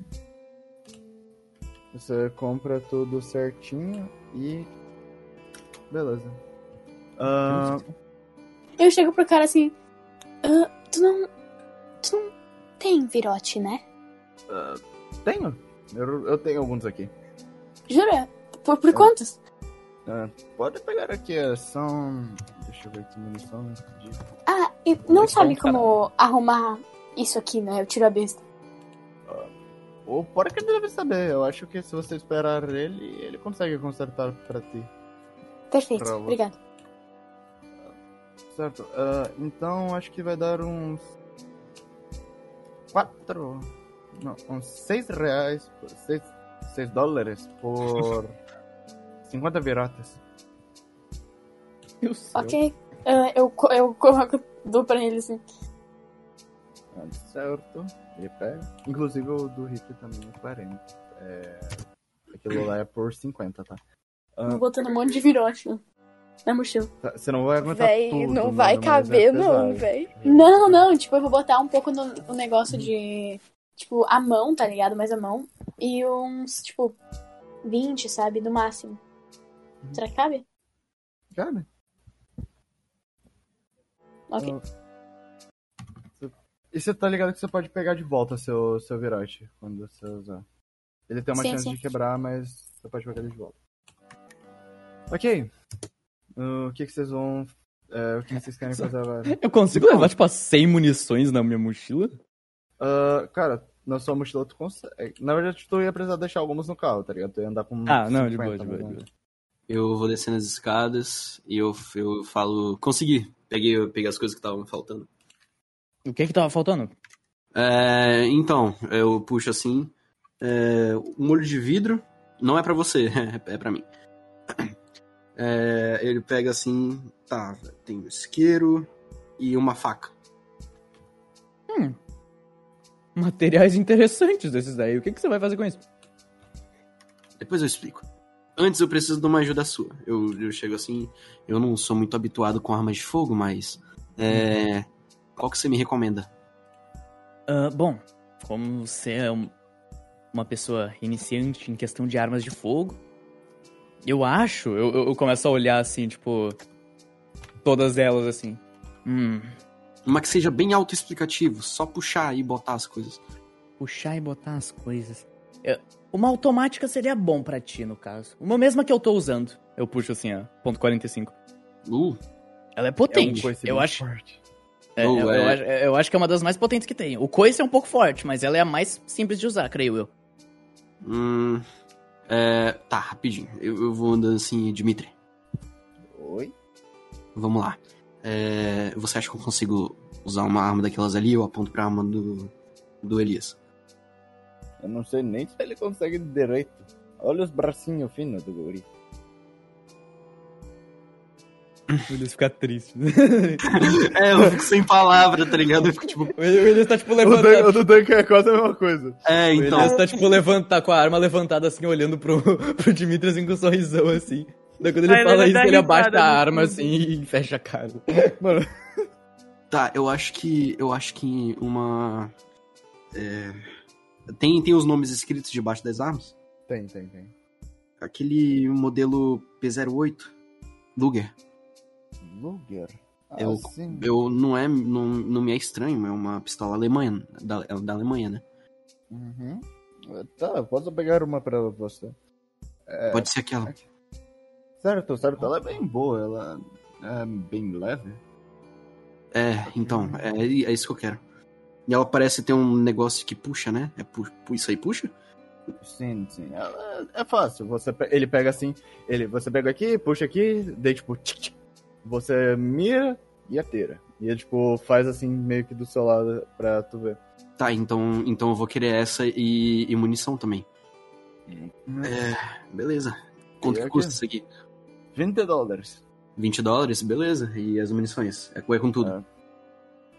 Você compra tudo certinho e. Beleza. Ah,
Eu chego pro cara assim. "Ah, tu não. Tu não tem virote, né?
tenho. Eu, eu tenho alguns aqui.
Jura? Por, por quantos?
Ah, pode pegar aqui, é, são. Deixa eu ver que munição. De...
Ah, e não
Mas
sabe como arrumar isso aqui, né? Eu tiro a besta.
O Porca deve saber. Eu acho que se você esperar ele, ele consegue consertar pra ti.
Perfeito,
Bravo.
obrigado.
Certo. ah, então acho que vai dar uns. Quatro. Não, uns seis reais. Seis, seis dólares por <laughs> 50 viratas.
Ok. Ah, eu, eu coloco dou pra ele assim.
Ah, Certo. Ele pega. Inclusive o do rifle também é 40. É... Aquilo lá é por 50, tá?
Vou botando um monte de virote na mochila.
Tá, Você não vai aguentar
Véi,
tudo,
não
mano,
vai
mas
caber,
é
não, véi.
Não, não, tipo, eu vou botar um pouco no, no negócio de. Tipo, a mão, tá ligado? Mais a mão. E uns, tipo, 20, sabe? No máximo. Será que cabe?
Cabe.
Ok.
Você- E você tá ligado que você pode pegar de volta seu, seu virote quando você usar. Ele tem uma
Sim,
chance
sim.
de quebrar, mas você pode pegar ele de volta. Ok. Uh, o que, que vocês vão. é, o que vocês querem fazer agora? <laughs>
Eu consigo levar, tipo, as 100 munições na minha mochila?
Ah, cara, na sua mochila tu consegue. Na verdade, tu ia precisar deixar algumas no carro, tá ligado? Tu ia andar com.
Ah, não, de
50,
boa, de boa, de boa.
Eu vou descendo as escadas e eu, eu falo, consegui. Peguei, peguei as coisas que estavam faltando.
O que que tava faltando?
É, então, eu puxo assim. É, um molho de vidro não é pra você, <laughs> é pra mim. É, ele pega assim, tá, tem um isqueiro e uma faca.
Hum. Materiais interessantes desses daí. O que que você vai fazer com isso?
Depois eu explico. Antes eu preciso de uma ajuda sua. Eu, eu chego assim, eu não sou muito habituado com armas de fogo, mas. É, qual que você me recomenda?
Ah, bom, como você é um- uma pessoa iniciante em questão de armas de fogo,
Eu acho, eu, eu- eu começo a olhar assim, tipo. Todas elas assim.
hum,
Uma que seja bem autoexplicativo, só puxar e botar as coisas.
puxar e botar as coisas. É, uma automática seria bom pra ti, no caso. Uma mesma que eu tô usando.
Eu puxo assim, ó. Ponto 45.
Uh,
Ela é
É um
potente.
coice
eu
bem
acho.
forte.
É,
Oh,
eu,
é.
eu acho, eu acho que é uma das mais potentes que tem. O coice é um pouco forte, mas ela é a mais simples de usar, creio eu.
Hum. É, tá, rapidinho. Eu, eu vou andando assim, Dimitri.
Oi?
Vamos lá. É, você acha que eu consigo usar uma arma daquelas ali? Eu aponto pra arma do, do Elias.
Eu não sei nem se ele consegue direito. Olha os bracinhos finos do guri.
O Elias fica triste.
É, eu fico sem palavra, tá ligado? Eu fico tipo.
o Elias tá tipo
O
levantado.
o do Duncan é quase a mesma coisa.
É,
O
então.
Elias tá tipo levantado, com a arma levantada assim, olhando pro, <laughs> pro Dimitri assim com um sorrisão assim. Daí quando ele
ele
fala isso, ele abaixa a arma assim e fecha a cara.
Mano,
Tá, eu acho que. Eu acho que uma. é, tem, tem os nomes escritos debaixo das armas?
tem, tem, tem.
Aquele modelo P08, Luger.
Luger. Ah,
Eu- não é. Não, não me é estranho, é uma pistola alemã. Da, é da Alemanha, né?
Uhum. Tá, posso pegar uma pra você. É,
Pode ser aquela.
Certo, certo. Ela é bem boa, ela é bem leve.
É, então, é, é isso que eu quero. E ela parece ter um negócio que puxa, né? É pu isso aí puxa?
Sim, sim. Ela é fácil. Você, ele pega assim, ele, você pega aqui, puxa aqui, daí tipo, você mira e atira. E ele, tipo, faz assim, meio que do seu lado pra tu ver.
Tá, então, então eu vou querer essa e, e munição também. É, beleza. Quanto que custa isso aqui?
20 dólares.
20 dólares, beleza. E as munições? É, é com tudo.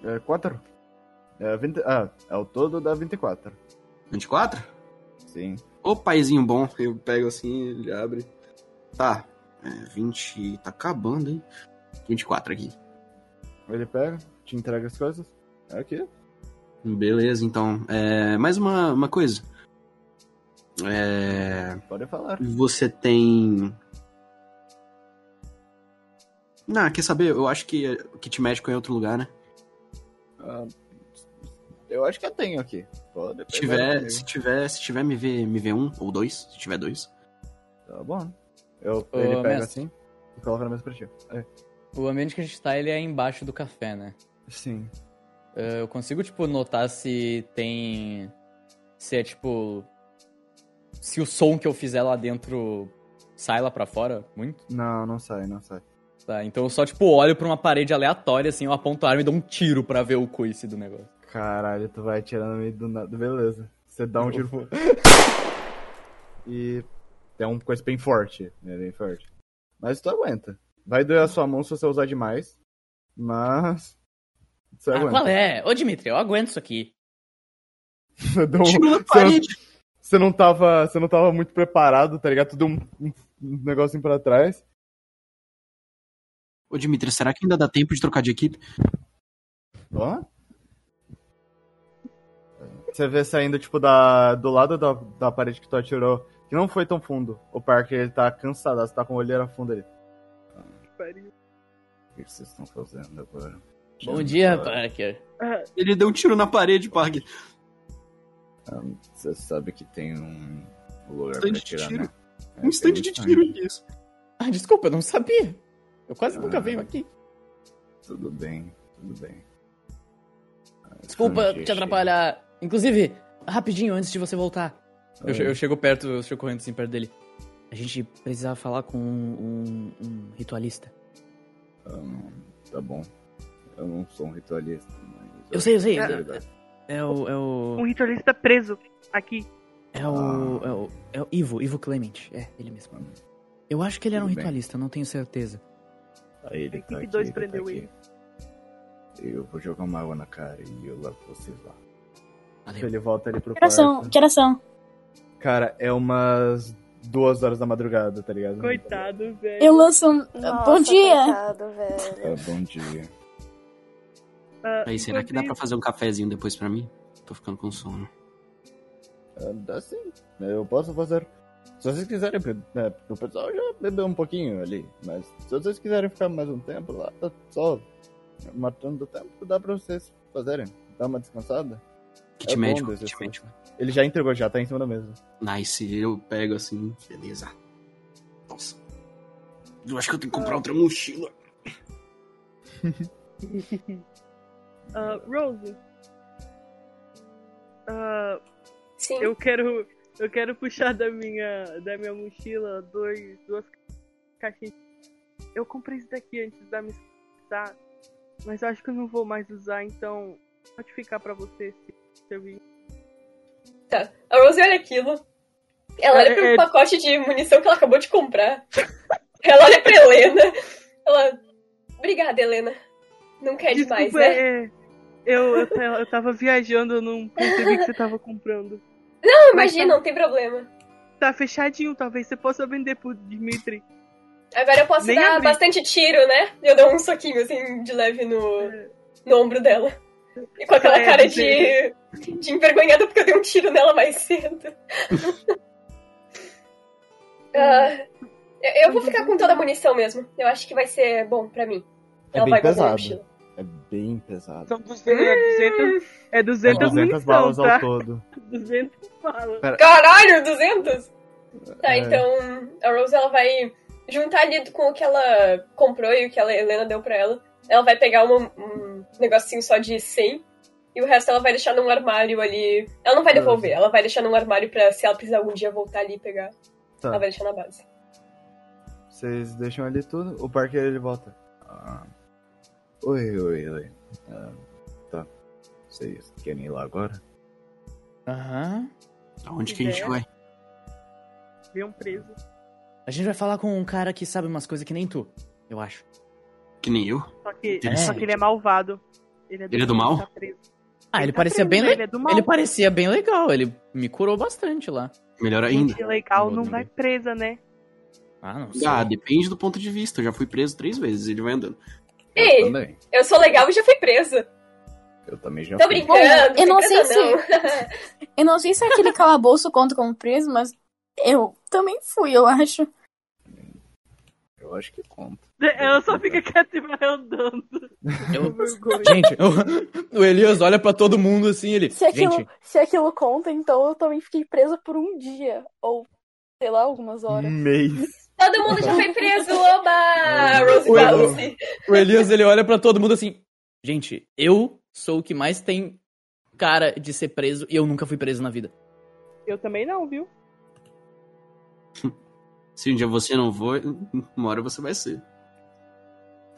É 4? É 20, ah, é o todo dá 24.
24?
Sim.
Ô paizinho bom, eu pego assim, ele abre. Tá, é, 20. Tá acabando, hein? 24 aqui.
Ele pega, te entrega as coisas. É aqui.
Beleza, então. É, mais uma, uma coisa. É,
Pode falar.
você tem. Não, quer saber? Eu acho que kit médico é em outro lugar, né?
Ah, eu acho que eu tenho aqui. Pode
Se tiver, se tiver, se tiver MV, MV1 ou 2, se tiver dois.
Tá bom. Eu,
Ô,
ele pega
mestre.
assim e coloca na mesa pra ti. É.
O ambiente que a gente tá, ele é embaixo do café, né?
Sim.
Eh, Eu consigo, tipo, notar se tem. Se é tipo. Se o som que eu fizer lá dentro sai lá pra fora muito.
Não, não sai, não sai.
Tá, então eu só, tipo, olho pra uma parede aleatória, assim, eu aponto a arma e dou um tiro pra ver o coice do negócio.
Caralho, tu vai atirar no meio do nada. Beleza. Você dá um tiro <laughs> e é um coisa bem forte. É bem forte. Mas tu aguenta. Vai doer a sua mão se você usar demais. Mas. Você
Ah,
aguenta.
qual é? Ô, Dimitri, eu aguento isso aqui. <laughs>
Você, deu um-
Tiro na
você,
parede.
você não tava, você não tava muito preparado, tá ligado? Tu deu um, um, um negocinho pra trás.
Ô, Dimitri, será que ainda dá tempo de trocar de equipe?
Ó. Você vê saindo, tipo, da, do lado da, da parede que tu atirou, que não foi tão fundo. O Parker, ele tá cansado, você tá com a olheira funda ali.
Pariu.
O que vocês estão fazendo agora?
Bom dia, Parker.
Ah,
Ele deu um tiro na parede, Pag.
Você sabe que tem um lugar
Stand
pra tirar,
tiro.
né? É,
Um stand de
stand.
tiro, isso.
Ah, desculpa, eu não sabia. Eu quase
Ah.
nunca venho aqui.
Tudo bem, tudo bem. Ah,
Desculpa te atrapalhar. Inclusive, rapidinho, antes de você voltar. Eu.
Eu chego perto, eu chego correndo assim perto dele.
A gente precisava falar com um, um ritualista.
Ah, tá bom. Eu não sou um ritualista, mas...
Eu sei, eu sei.
É.
É, é o. É o.
um ritualista preso aqui.
É o, é o. É o Ivo, Ivo Clement. É, ele mesmo. Eu acho que ele era um
Tudo bem.
ritualista, não tenho certeza.
Aí ele tá aqui,
dois
ele tá
prendeu
aqui.
ele.
Eu vou jogar uma água na cara e eu levo vocês lá.
Valeu.
Ele volta ali pro
Que
quarto.
que oração.
Cara, é umas duas horas da madrugada, tá ligado?
Coitado, velho.
Eu lanço um.
Nossa,
Bom dia!
Coitado, velho.
É, bom dia.
Ah,
Aí, será que dá pra fazer um cafezinho depois pra mim? Tô ficando com sono.
É, dá sim. Eu posso fazer. Se vocês quiserem, né, o pessoal já bebeu um pouquinho ali, mas se vocês quiserem ficar mais um tempo lá, só matando o tempo, dá pra vocês fazerem. Dar uma descansada.
Kit
É bom
médico, kit médico.
Ele já entregou, já tá em cima da mesa.
Nice, eu pego assim, beleza. Nossa. Eu acho que eu tenho que comprar outra mochila. <laughs>
Ah, Rose. Ah,
Sim.
eu quero. Eu quero puxar da minha, da minha mochila dois, duas caixinhas. Eu comprei isso daqui antes da missão, tá? Mas eu acho que eu não vou mais usar, então pode ficar pra você se servir.
Tá. A Rose olha aquilo. Ela olha
É,
pro
é-
pacote de munição que ela acabou de comprar. Ela olha pra Helena. Ela. Obrigada, Helena. Não quer demais,
Desculpa,
né?
é, eu, eu, eu tava viajando, eu não percebi que você tava comprando.
Não, imagina, não tem problema.
Tá fechadinho, talvez você possa vender pro Dimitri.
Agora eu posso
Nem
dar
abri.
bastante tiro, né? Eu dou um soquinho assim de leve no, no ombro dela. E com aquela
É,
cara de, de envergonhada porque eu dei um tiro nela mais cedo. <laughs> Ah, eu- vou ficar com toda a munição mesmo. Eu acho que vai ser bom pra mim.
É
Ela
bem pesado. É bem pesado.
São 200, é 200, é 200,
200
munição,
balas
tá?
ao todo. <laughs>
200 balas.
Caralho, 200? Tá,
É.
então a Rose ela vai juntar ali com o que ela comprou e o que a Helena deu pra ela. Ela vai pegar uma- um negocinho só de 100 e o resto ela vai deixar num armário ali. Ela não vai devolver, ela vai deixar num armário pra se ela precisar algum dia voltar ali e pegar.
Tá.
Ela vai deixar na base.
Vocês deixam ali tudo, o Parker ele volta. Ah, oi, oi, oi. Ah, tá. Vocês querem ir lá agora?
Aham.
Aonde que a gente vai?
Vem um preso.
A gente vai falar com um cara que sabe umas coisas que nem tu, eu acho.
Que nem eu.
Só que,
Interessante.
só que ele é malvado. Ele é do,
Ele é do mal?
Tá.
Ah, ele
Ele tá
parecia
preso,
bem
ele
legal.
é.
Ele parecia bem legal, ele me curou bastante lá.
Melhor ainda.
Gente legal não vai presa, né?
Ah, não sei.
Ah, depende do ponto de vista. Eu já fui preso três vezes, ele vai andando.
Ei,
Eu
eu sou legal e já fui presa.
Eu também já
Tô
fui.
brincando.
eu
fui
não
presa
sei
não.
Eu não sei se aquele calabouço conta como preso, mas eu também fui, eu acho.
Eu acho que conta.
Ela só fica quieta e vai andando.
Eu-. <laughs> Gente, o, o Elias olha pra todo mundo assim, ele.
Se aquilo,
Gente,
se aquilo conta, então eu também fiquei presa por um dia. Ou, sei lá, algumas horas.
Um mês.
Todo mundo já foi preso, oba! Rose
Oi,
Galaxy.
o Elias ele olha pra todo mundo assim. Gente, eu sou o que mais tem cara de ser preso e eu nunca fui preso na vida.
Eu também não, viu? <laughs>
Se um dia você não for, <laughs> uma hora você vai ser.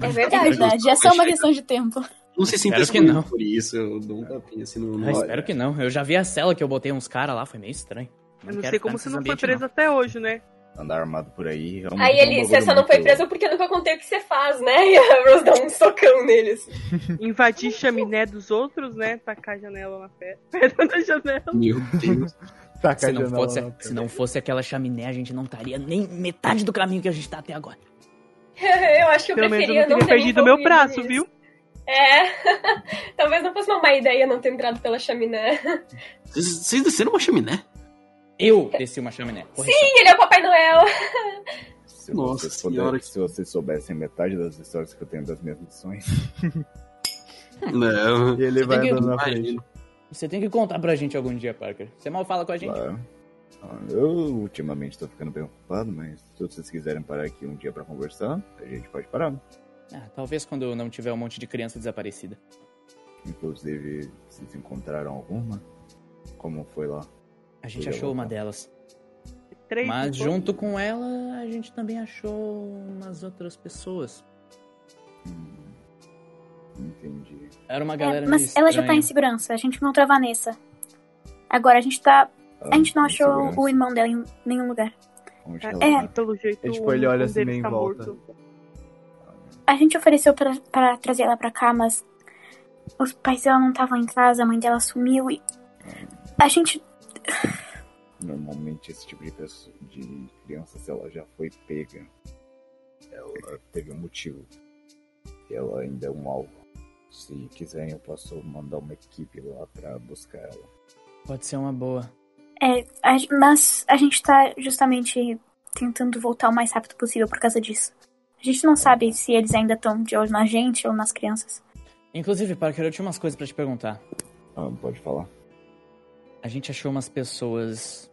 É
É
verdade.
verdade, é só uma questão de tempo.
Não se sinta
Espero que não.
por isso. Eu dou um tapinha assim no.
Ah, espero que não. Eu já vi a cela que eu botei uns caras lá, foi meio estranho.
Eu não sei como você não foi preso até hoje, né?
Andar armado por aí. realmente
Aí
é um
ele, você só não foi preso porque eu nunca contei o que você faz, né? <laughs> E a Rose dá um socão neles.
Invadir chaminé dos outros, né? Tacar a janela na perto da <laughs> janela.
Meu Deus.
Se não, fosse,
tela.
se não fosse aquela chaminé, a gente não estaria nem metade do caminho que a gente tá até agora. <laughs>
Eu acho que eu
Pelo menos eu
preferia
não
não ter
perdido meu braço,
nisso.
viu?
É. <laughs> Talvez não fosse uma má ideia não ter entrado pela chaminé.
Vocês, desceram uma chaminé?
Eu desci uma chaminé. Correção.
Sim, ele é o Papai Noel.
Se
Nossa
vocês,
senhora.
se vocês soubessem metade das histórias que eu tenho das minhas missões.
Não.
E ele
Você
vai andando na frente.
Você tem que contar pra gente algum dia, Parker. Você mal fala com a gente.
Claro. Ah, Eu ultimamente tô ficando bem ocupado, mas se vocês quiserem parar aqui um dia pra conversar, a gente pode parar.
Ah, talvez quando não tiver um monte de criança desaparecida.
Inclusive, vocês encontraram alguma? Como foi lá?
A gente achou uma delas.
Três
Mas junto com ela, a gente também achou umas outras pessoas.
Hum, entendi.
Era uma
É,
galera
mas
meio
ela já tá em segurança. A gente encontrou a Vanessa. Agora a gente tá. A gente não
Ah,
achou
segurança.
o irmão dela em nenhum lugar.
Onde
É,
ela
É.
tá?
pelo jeito.
É, tipo, ele
um
olha assim, meio em
tá
volta.
morto.
A gente ofereceu pra, pra trazer ela pra cá, mas os pais dela não estavam em casa, a mãe dela sumiu e. A gente.
Normalmente esse tipo de, pessoa, de criança, se ela já foi pega, ela teve um motivo. E ela ainda é um alvo. Se quiserem, eu posso mandar uma equipe lá pra buscar ela.
Pode ser uma boa.
É, a- mas a gente tá justamente tentando voltar o mais rápido possível por causa disso. A gente não sabe se eles ainda estão de olho na gente ou nas crianças.
Inclusive, Parker, eu tinha umas coisas pra te perguntar.
Ah, pode falar?
A gente achou umas pessoas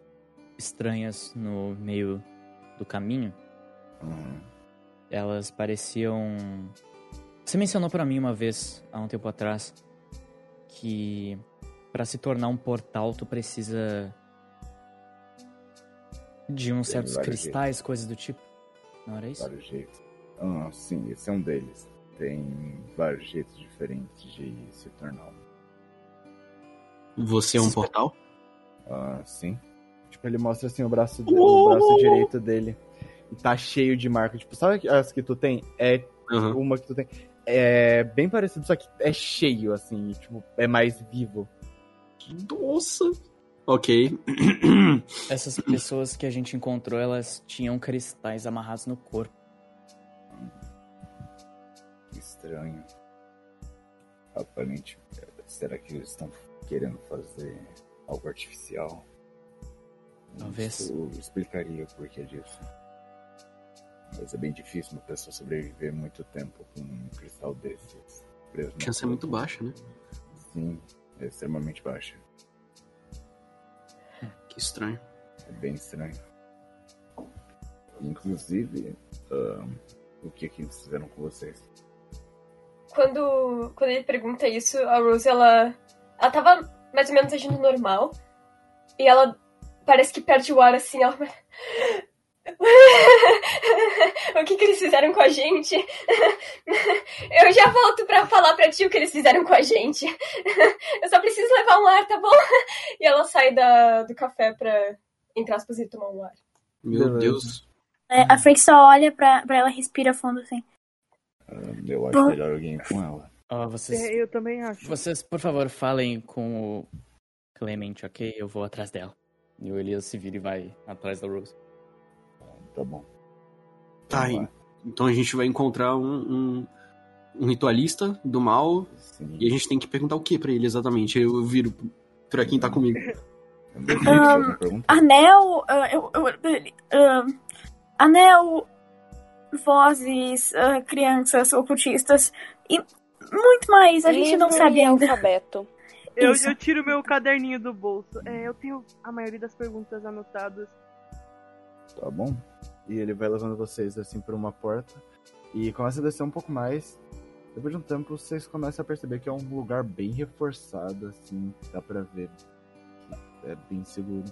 estranhas no meio do caminho.
Uhum.
Elas pareciam. Você mencionou pra mim uma vez, há um tempo atrás, que pra se tornar um portal tu precisa De uns certos cristais, coisas do tipo. Não era isso?
Vários jeitos. Ah, sim, esse é um deles. Tem vários jeitos diferentes de se tornar um.
Você é um portal?
Ah, sim. Tipo, ele mostra assim o braço, dele, o braço direito dele. E tá cheio de marcas. Tipo, sabe as que tu tem? É
Aham.
uma que tu tem. É bem parecido, só que é cheio, assim. Tipo, é mais vivo.
Nossa! Ok. <clears throat>
Essas pessoas que a gente encontrou, elas tinham cristais amarrados no corpo.
Que estranho. Aparente. Será que eles estão querendo fazer algo artificial?
Talvez.
Isso explicaria o porquê disso. Mas é bem difícil uma pessoa sobreviver muito tempo com um cristal desses. preso
A chance é muito baixa, né?
Sim, é extremamente baixa.
Que estranho.
É bem estranho. Inclusive, o que que eles fizeram com vocês?
Quando, quando ele pergunta isso, a Rose, ela, ela tava mais ou menos agindo normal. E ela parece que perde o ar assim. Ela... <laughs> o que, que eles fizeram com a gente? <laughs> Eu já volto pra falar pra ti o que eles fizeram com a gente. <laughs> Eu só preciso levar um ar, tá bom? E ela sai da, do café pra, entre aspas, ir tomar um ar.
Meu. Deus.
É, a Frank só olha pra, pra ela, respira fundo assim.
Ahn, eu acho melhor alguém com ela.
Ó, vocês,
É, eu também acho.
vocês, por favor, falem com o Clement, ok? Eu vou atrás dela. E o Elias se vira e vai atrás da Rose.
Tá bom.
Tá,
lá.
então a gente vai encontrar um, um, um ritualista do mal
Sim.
e a gente tem que perguntar o que pra ele exatamente. Eu viro pra quem tá comigo.
Pergunta.
Anel. ah, eu, eu, ah, anel. Vozes, ah, crianças, ocultistas. E muito mais. A gente não sabe ainda.
alfabeto. <laughs>
Eu, eu tiro meu caderninho do bolso. É, eu tenho a maioria das perguntas anotadas.
Tá bom. E ele vai levando vocês assim por uma porta. E começa a descer um pouco mais. Depois de um tempo, vocês começam a perceber que é um lugar bem reforçado, assim. Dá pra ver é bem seguro.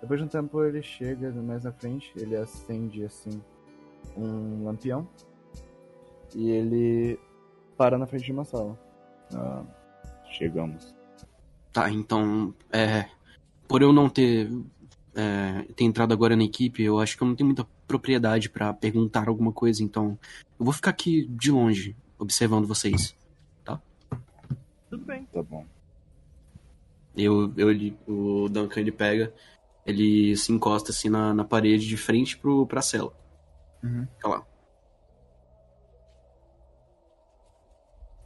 Depois de um tempo, ele chega mais na frente. Ele acende, assim, um lampião. E ele para na frente de uma sala. Ah, chegamos.
Tá, então, é, por eu não ter, é, ter entrado agora na equipe, eu acho que eu não tenho muita propriedade pra perguntar alguma coisa, então eu vou ficar aqui de longe, observando vocês.
Tudo bem.
Tá bom.
Eu, eu, ele- o Duncan, ele pega, ele se encosta assim na, na parede de frente pro, pra cela.
Uhum.
Fica lá.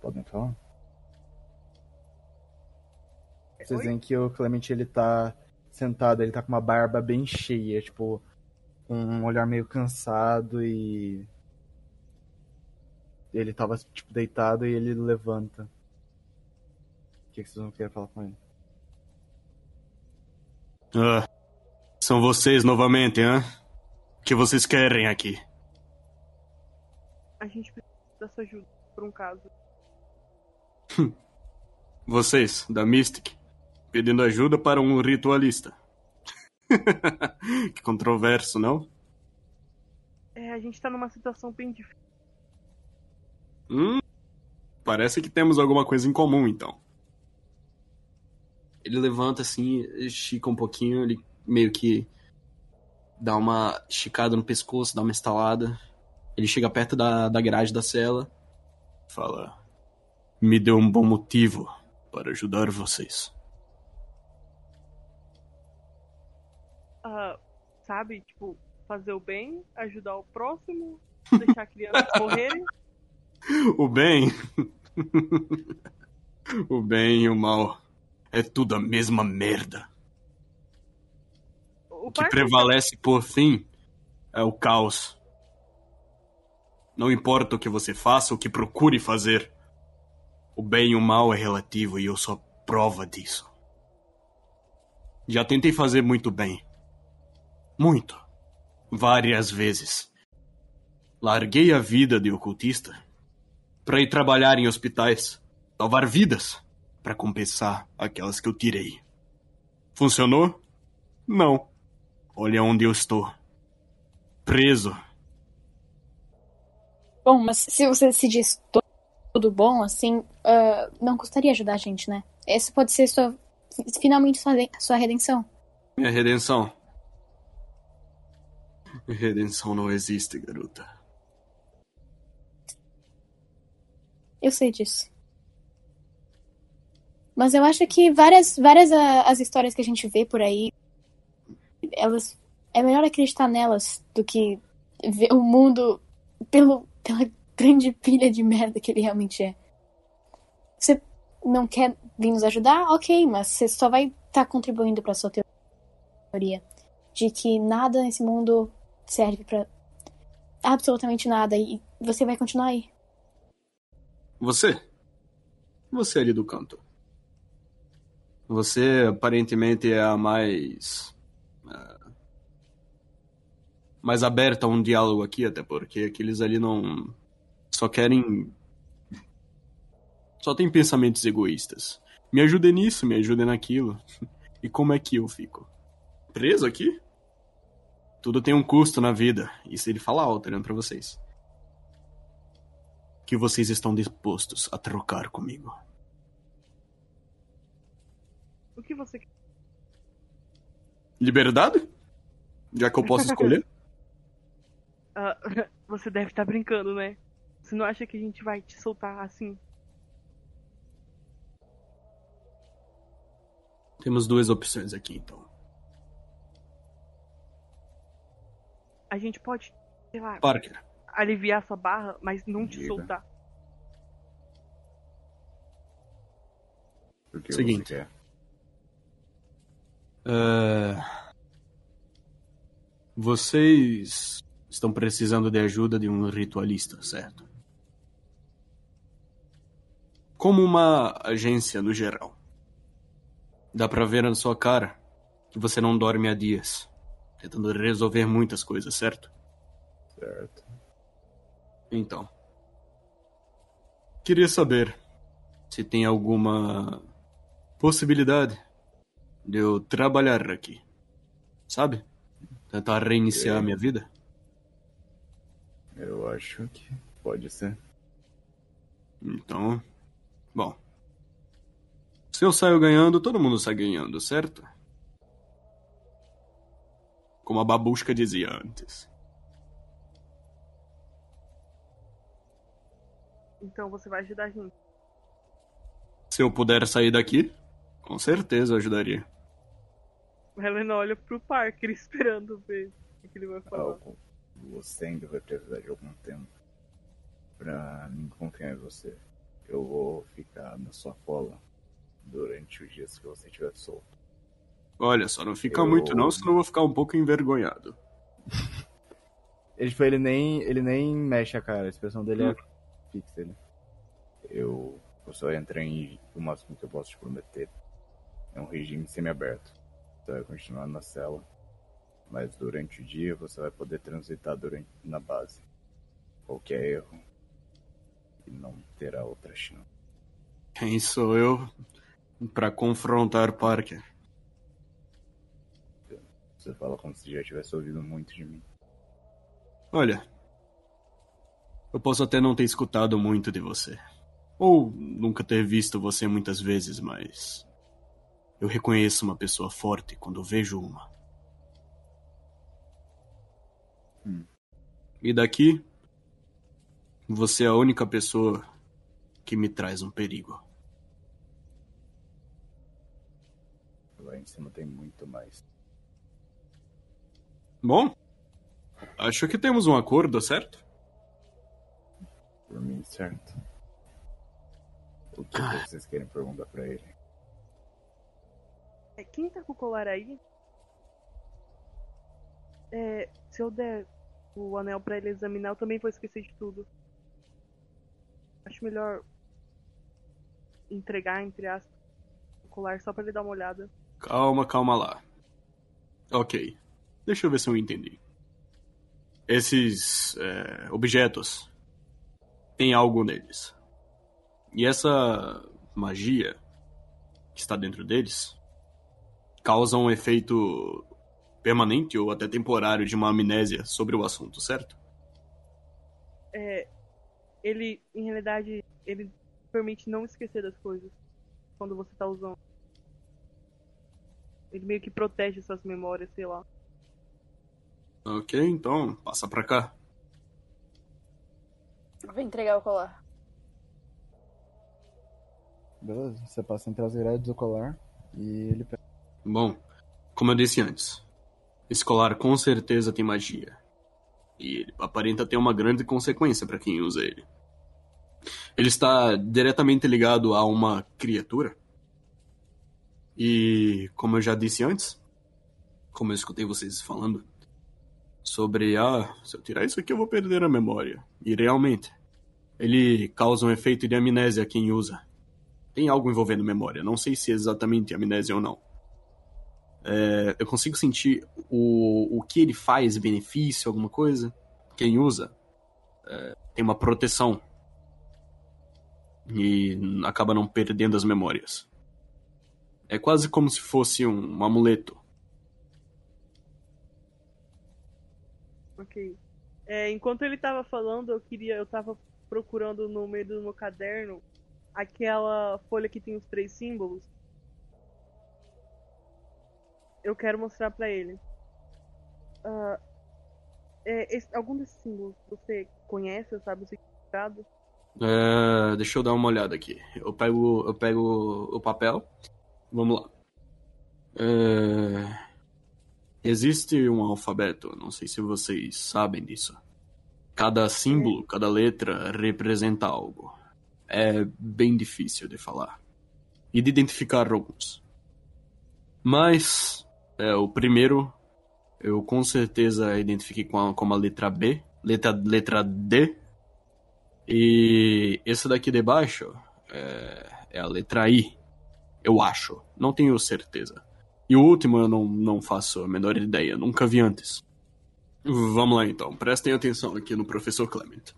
Podem falar? Vocês
Oi?
veem que o Clement ele tá sentado, ele tá com uma barba bem cheia, tipo, com um olhar meio cansado e. Ele tava, tipo, deitado e ele levanta. O que, que vocês vão querer falar com ele?
Ah, são vocês novamente, hã? O que vocês querem aqui?
A gente precisa da sua ajuda por um caso.
Vocês, da Mystic, pedindo ajuda para um ritualista. <laughs> que controverso, não?
É, a gente tá numa situação bem difícil.
Hum, parece que temos alguma coisa em comum, então. Ele levanta assim, estica um pouquinho, ele meio que dá uma esticada no pescoço, dá uma estalada. Ele chega perto da, da grade da cela. Fala: Me deu um bom motivo para ajudar vocês.
Ah, sabe, tipo, fazer o bem, ajudar o próximo, deixar crianças <laughs> morrerem.
O bem. <laughs> o bem e o mal. É tudo a mesma merda.
O
O que prevalece por fim é o caos. Não importa o que você faça, o que procure fazer. O bem e o mal é relativo e eu sou prova disso. Já tentei fazer muito bem. Muito. Várias vezes. Larguei a vida de ocultista para ir trabalhar em hospitais, salvar vidas, para compensar aquelas que eu tirei. Funcionou? Não. Olha onde eu estou. Preso.
Bom, mas se você se diz tudo bom, assim, ah, não custaria ajudar a gente, né? Essa pode ser sua, finalmente sua, sua redenção.
Minha redenção. Redenção não existe, garota.
Eu sei disso. Mas eu acho que várias, várias ah, as histórias que a gente vê por aí, elas é melhor acreditar nelas do que ver o mundo pelo, pela <laughs> grande pilha de merda que ele realmente é. Você não quer vir nos ajudar? Ok, mas você só vai estar contribuindo para sua teoria de que nada nesse mundo serve para absolutamente nada e você vai continuar aí.
Você? Você ali do canto. Você aparentemente é a mais. ah, mais aberta a um diálogo aqui, até porque aqueles ali não. só querem. só tem pensamentos egoístas. Me ajudem nisso, me ajudem naquilo. <laughs> E como é que eu fico? Preso aqui? Tudo tem um custo na vida. Isso ele fala alto, olhando pra vocês. Que vocês estão dispostos a trocar comigo.
O que você quer?
Liberdade? Já que eu posso escolher? <laughs> <laughs>
Ah, <laughs> você deve estar brincando, né? Você não acha que a gente vai te soltar assim?
Temos duas opções aqui, então.
A gente pode, sei lá,
Parker,
aliviar sua barra, mas não te
Diga.
soltar.
O que
Seguinte.
você quer?
eh, vocês estão precisando de ajuda de um ritualista, certo? Como uma agência no geral. Dá pra ver na sua cara que você não dorme há dias, tentando resolver muitas coisas, certo?
Certo.
Então. Queria saber se tem alguma possibilidade de eu trabalhar aqui. Sabe? Tentar reiniciar a minha vida.
Eu acho que pode ser.
Então. Bom. Se eu saio ganhando, todo mundo sai ganhando, certo? Como a babusca dizia antes.
Então você vai ajudar a gente.
Se eu puder sair daqui, com certeza ajudaria.
Helena olha pro Parker esperando ver o que ele vai falar.
Algo. Você ainda vai precisar de algum tempo pra me confiar em você. Eu vou ficar na sua cola durante os dias que você estiver solto.
Olha, só não fica
Eu-
muito não, senão eu vou ficar um pouco envergonhado. <laughs>
Ele, tipo, ele nem, ele nem mexe a cara, a expressão dele é fixa. Ele. Eu, eu só entrar em o máximo que eu posso te prometer. É um regime semi-aberto. Você vai continuar na cela, mas durante o dia você vai poder transitar durante, na base. Qualquer erro e não terá outra chance.
Quem sou eu pra confrontar Parker?
Você fala como se já tivesse ouvido muito de mim.
Olha, eu posso até não ter escutado muito de você. Ou nunca ter visto você muitas vezes, mas. Eu reconheço uma pessoa forte quando vejo uma.
Hum.
E daqui, você é a única pessoa que me traz um perigo.
Lá em cima tem muito mais.
Bom, acho que temos um acordo, certo?
Por mim, certo. O que vocês querem perguntar pra ele?
É, quem tá com o colar aí? É, se eu der o anel pra ele examinar, eu também vou esquecer de tudo. Acho melhor entregar, entre aspas, o colar só pra ele dar uma olhada.
Calma, calma lá. Ok. Deixa eu ver se eu entendi. Esses é, objetos têm algo neles. E essa magia que está dentro deles causa um efeito permanente ou até temporário de uma amnésia sobre o assunto, certo?
É, ele, em realidade, ele permite não esquecer das coisas quando você tá usando. Ele meio que protege suas memórias, sei lá.
Ok, então, passa pra cá.
Vou entregar o colar.
Beleza, você passa entre as grades do colar e ele pega.
Bom, como eu disse antes, esse colar com certeza tem magia. E ele aparenta ter uma grande consequência para quem usa ele. Ele está diretamente ligado a uma criatura. E, como eu já disse antes, como eu escutei vocês falando, sobre, ah, se eu tirar isso aqui eu vou perder a memória. E realmente, ele causa um efeito de amnésia a quem usa. Tem algo envolvendo memória, não sei se é exatamente amnésia ou não. É, eu consigo sentir o, o que ele faz, benefício, alguma coisa. Quem usa é, tem uma proteção e acaba não perdendo as memórias. É quase como se fosse um, um amuleto.
Ok. É, enquanto ele tava falando, eu queria. Eu tava procurando no meio do meu caderno aquela folha que tem os três símbolos. Eu quero mostrar pra ele. Ah, é, esse- algum desses símbolos você conhece, sabe o significado?
É, deixa eu dar uma olhada aqui. Eu pego, eu pego o papel. Vamos lá. É, existe um alfabeto, não sei se vocês sabem disso. Cada símbolo, cada letra representa algo. É bem difícil de falar e de identificar alguns. Mas é, o primeiro eu com certeza identifiquei com a, como a letra B, letra, letra D e esse daqui de baixo é, é a letra I, eu acho. Não tenho certeza. E o último eu não, não faço a menor ideia, nunca vi antes. Vamos lá então, prestem atenção aqui no professor Clement.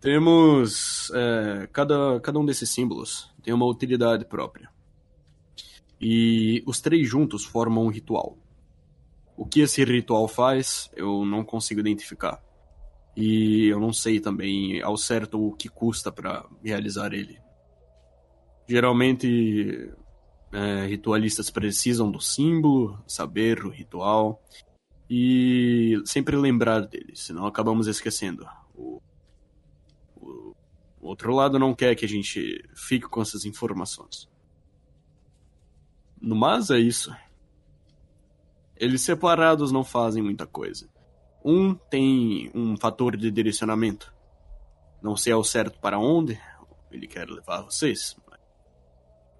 Temos. é, cada, cada um desses símbolos tem uma utilidade própria. E os três juntos formam um ritual. O que esse ritual faz, eu não consigo identificar. E eu não sei também ao certo o que custa para realizar ele. Geralmente, é, ritualistas precisam do símbolo, saber o ritual e sempre lembrar dele, senão acabamos esquecendo. O, o, o outro lado não quer que a gente fique com essas informações. No mais é isso. Eles separados não fazem muita coisa. Um tem um fator de direcionamento. Não sei ao certo para onde ele quer levar vocês.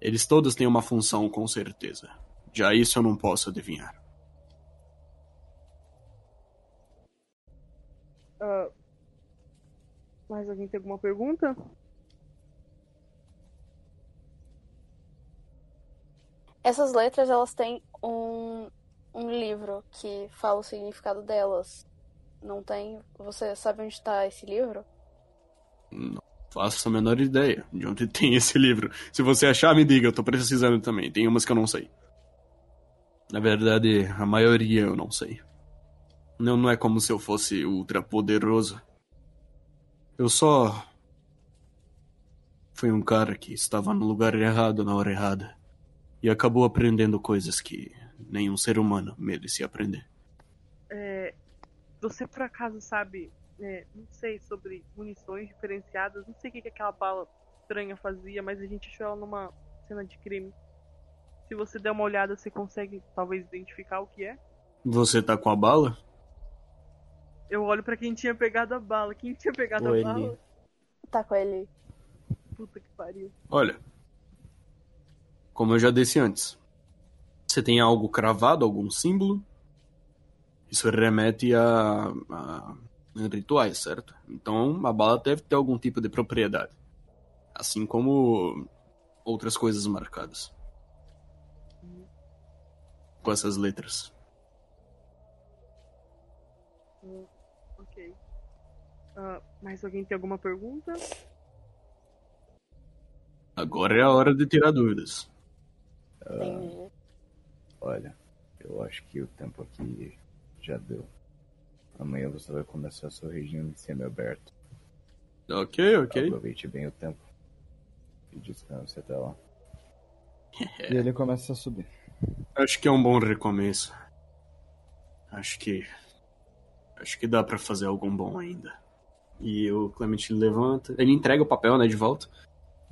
Eles todos têm uma função, com certeza. Já isso eu não posso adivinhar.
Ah, mais alguém tem alguma pergunta?
Essas letras, elas têm um, um livro que fala o significado delas. Não tem? Você sabe onde tá esse livro?
Não faço a menor ideia de onde <laughs> tem esse livro. Se você achar, me diga, eu tô precisando também. Tem umas que eu não sei. Na verdade, a maioria eu não sei. Não, não é como se eu fosse ultra poderoso. Eu só. Fui um cara que estava no lugar errado na hora errada. E acabou aprendendo coisas que nenhum ser humano merecia aprender.
É, você por acaso sabe, é, não sei, sobre munições diferenciadas, não sei o que, que aquela bala estranha fazia, mas a gente achou ela numa cena de crime. Se você der uma olhada, você consegue talvez identificar o que é?
Você tá com a bala?
Eu olho pra quem tinha pegado a bala. Quem tinha pegado
O
a
Eli.
bala?
Tá com ele.
Puta que pariu.
Olha, como eu já disse antes, você tem algo cravado, algum símbolo, isso remete a, a rituais, certo? Então a bala deve ter algum tipo de propriedade, assim como outras coisas marcadas com essas letras.
Ok. Ah, mais alguém tem alguma pergunta?
Agora é a hora de tirar dúvidas.
Entendi.
Olha, Eu acho que o tempo aqui já deu. Amanhã você vai começar seu regime semi-aberto.
Ok, ok.
Aproveite bem o tempo. E descanse até lá. <laughs> e ele começa a subir.
Acho que é um bom recomeço. Acho que. Acho que dá pra fazer algum bom ainda. E o Clement levanta. Ele entrega o papel, né, de volta.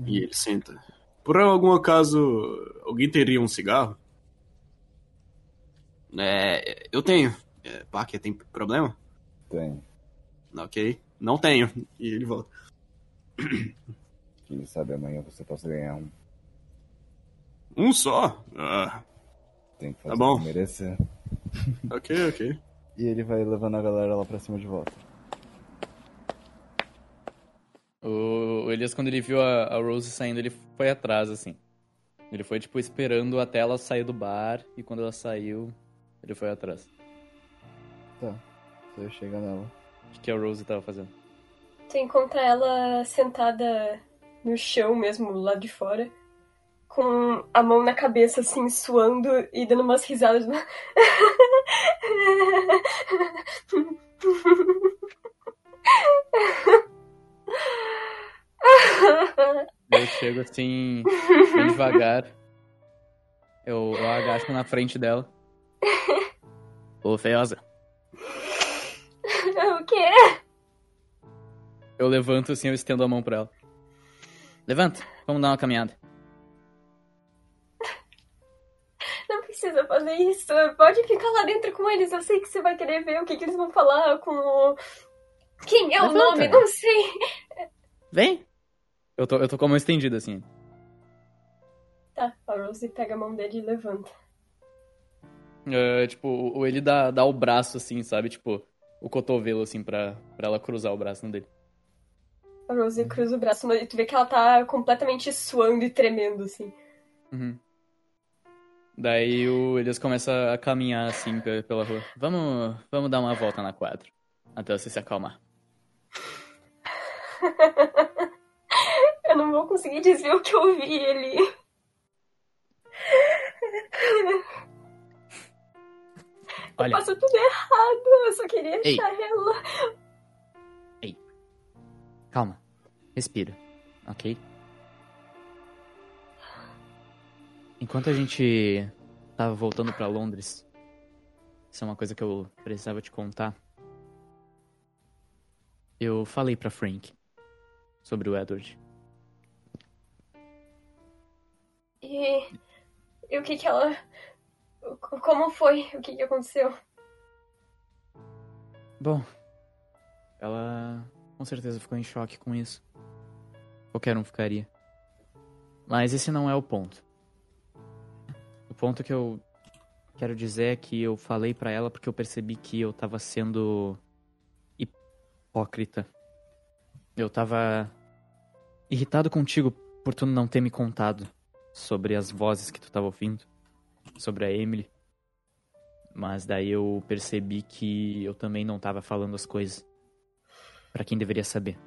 E ele senta. Por algum acaso, alguém teria um cigarro? É. Eu tenho. É, Parker, tem problema?
Tem.
Ok. Não tenho. E ele volta.
Quem sabe amanhã você possa ganhar um.
Um só? Ah,
Tem que
Tá
fazer
bom.
o que merecer. <laughs>
ok, ok.
E ele vai levando a galera lá pra cima de volta.
O o Elias, quando ele viu a, a Rose saindo, ele foi atrás, assim. Ele foi, tipo, esperando até ela sair do bar, e quando ela saiu, ele foi atrás.
Tá. Você chega nela.
O que, que a Rose tava fazendo?
Tu encontra ela sentada no chão mesmo, lá de fora, com a mão na cabeça, assim, suando e dando umas risadas. <laughs>
Eu chego assim, bem devagar. Eu, eu agacho na frente dela. Ô, feiosa. <laughs>
o quê?
Eu levanto assim, eu estendo a mão pra ela. Levanta, vamos dar uma caminhada. <laughs>
Não precisa fazer isso. Pode ficar lá dentro com eles. Eu sei que você vai querer ver o que, que eles vão falar com o. Quem é o
Levanta.
nome? Não sei.
Vem! Eu tô, eu tô com a mão estendida assim.
Tá, a Rose pega a mão dele e levanta.
É, tipo, o ele dá, dá o braço assim, sabe? Tipo, o cotovelo assim pra, pra ela cruzar o braço no dele.
A Rose cruza o braço e tu vê que ela tá completamente suando e tremendo, assim.
Uhum. Daí o Elias começa a caminhar assim pe- pela rua. Vamos, vamos dar uma volta na quadra. Até você se acalmar. <laughs>
Eu não vou conseguir dizer o que eu vi ele.
Olha,
Passou tudo errado. Eu só queria
Ei.
achar ela.
calma. Respira, ok? Enquanto a gente tava voltando pra Londres, isso é uma coisa que eu precisava te contar. Eu falei pra Frank sobre o Edward.
E, e o que que ela. Como foi? O que que aconteceu?
Bom, ela com certeza ficou em choque com isso. Qualquer um ficaria. Mas esse não é o ponto. O ponto que eu quero dizer é que eu falei pra ela porque eu percebi que eu tava sendo hipócrita. Eu tava irritado contigo por tu não ter me contado sobre as vozes que tu tava ouvindo, sobre a Emily. Mas daí eu percebi que eu também não tava falando as coisas pra quem deveria saber.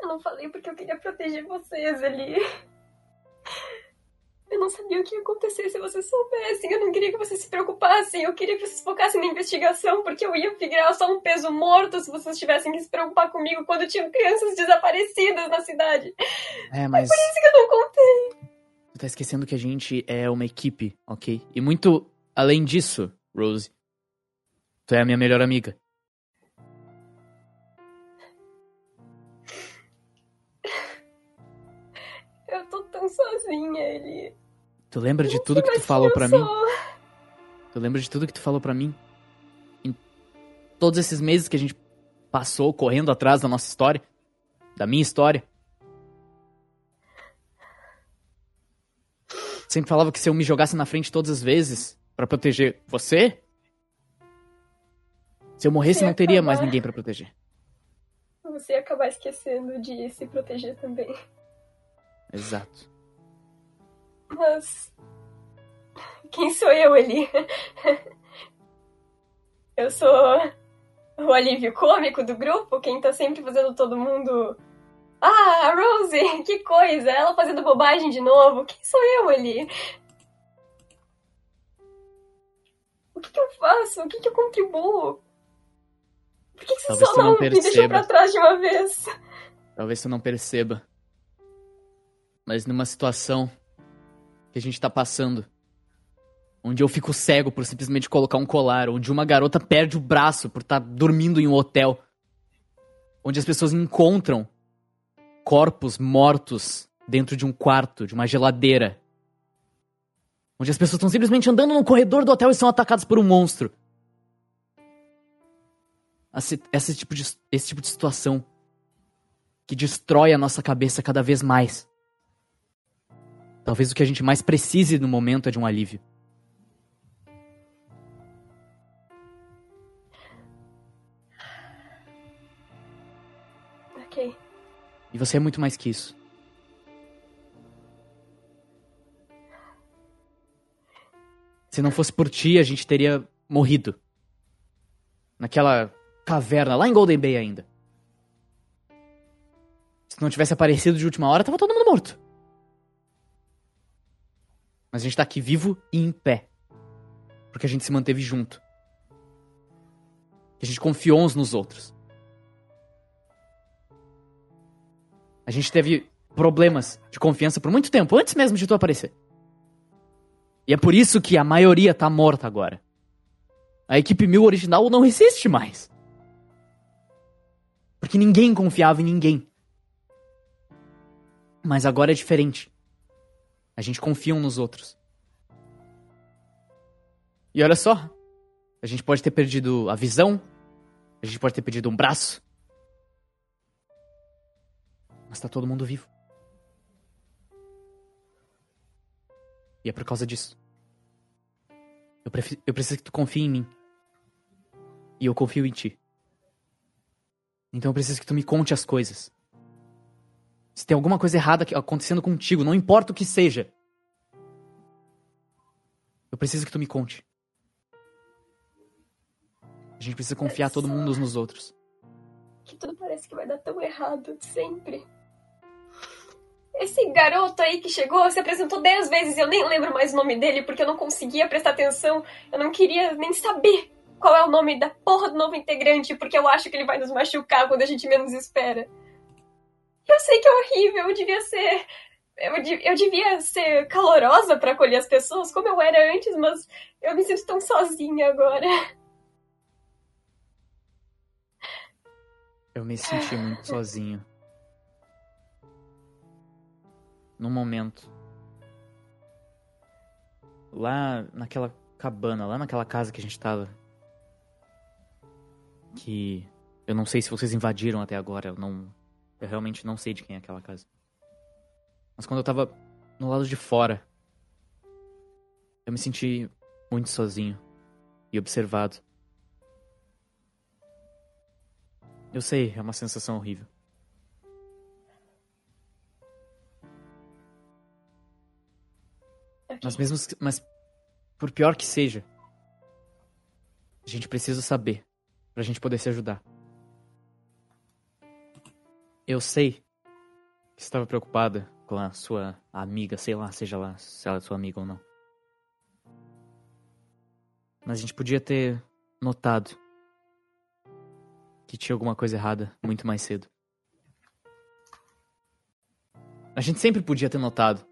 Eu não falei porque eu queria proteger vocês ali. Eu não sabia o que ia acontecer se vocês soubessem. Eu não queria que vocês se preocupassem. Eu queria que vocês focassem na investigação, porque eu ia virar só um peso morto se vocês tivessem que se preocupar comigo quando tinham crianças desaparecidas na cidade.
É, mas
Por isso que eu não contei.
Tá esquecendo que a gente é uma equipe, ok? E muito além disso, Rose, tu é a minha melhor amiga.
Eu tô tão sozinha, ele.
Tu lembra de tudo que tu falou pra mim? Tu lembra de tudo que tu falou pra mim? Em todos esses meses que a gente passou correndo atrás da nossa história, da minha história. Sempre falava que se eu me jogasse na frente todas as vezes pra proteger você, se eu morresse
Você
não teria
acabar-
mais ninguém pra proteger.
Você ia acabar esquecendo de se proteger também.
Exato.
Mas. Quem sou eu, Eli? <laughs> Eu sou o alívio cômico do grupo, quem tá sempre fazendo todo mundo. Ah, Rose, <laughs> que coisa! Ela fazendo bobagem de novo. Quem sou eu, Eli? que, que eu faço? O que, que eu contribuo? Por que, que você
Talvez
só
não
não, me deixou pra trás de uma vez?
Talvez tu não perceba. Mas numa situação que a gente tá passando, onde eu fico cego por simplesmente colocar um colar, onde uma garota perde o braço por estar dormindo em um hotel, onde as pessoas encontram corpos mortos dentro de um quarto, de uma geladeira, onde as pessoas estão simplesmente andando no corredor do hotel e são atacadas por um monstro. Esse, esse tipo de, esse tipo de situação que destrói a nossa cabeça cada vez mais. Talvez o que a gente mais precise no momento é de um alívio. E você é muito mais que isso. Se não fosse por ti, a gente teria morrido. Naquela caverna, lá em Golden Bay ainda. Se não tivesse aparecido de última hora, tava todo mundo morto. Mas a gente tá aqui vivo e em pé. Porque a gente se manteve junto. A gente confiou uns nos outros. A gente teve problemas de confiança por muito tempo, antes mesmo de tu aparecer. E é por isso que a maioria tá morta agora. A equipe mil original não existe mais. Porque ninguém confiava em ninguém. Mas agora é diferente. A gente confia um nos outros. E olha só. A gente pode ter perdido a visão. A gente pode ter perdido um braço. Mas tá todo mundo vivo. E é por causa disso. Eu, prefi- eu preciso que tu confie em mim. E eu confio em ti. Então eu preciso que tu me conte as coisas. Se tem alguma coisa errada que- acontecendo contigo, não importa o que seja. Eu preciso que tu me conte. A gente precisa confiar todo mundo uns nos outros.
Que tudo parece que vai dar tão errado, sempre. Esse garoto aí que chegou se apresentou dez vezes e eu nem lembro mais o nome dele porque eu não conseguia prestar atenção. Eu não queria nem saber qual é o nome da porra do novo integrante porque eu acho que ele vai nos machucar quando a gente menos espera. Eu sei que é horrível, eu devia ser. Eu, de- eu devia ser calorosa pra acolher as pessoas como eu era antes, mas eu me sinto tão sozinha agora.
Eu me senti muito <laughs> sozinho. Num momento. Lá naquela cabana, lá naquela casa que a gente tava. Que eu não sei se vocês invadiram até agora, eu não. Eu realmente não sei de quem é aquela casa. Mas quando eu tava no lado de fora, eu me senti muito sozinho e observado. Eu sei, é uma sensação horrível. Mas mesmo, mas por pior que seja, a gente precisa saber pra gente poder se ajudar. Eu sei que estava preocupada com a sua amiga, sei lá, seja lá se ela é sua amiga ou não. Mas a gente podia ter notado que tinha alguma coisa errada muito mais cedo. A gente sempre podia ter notado.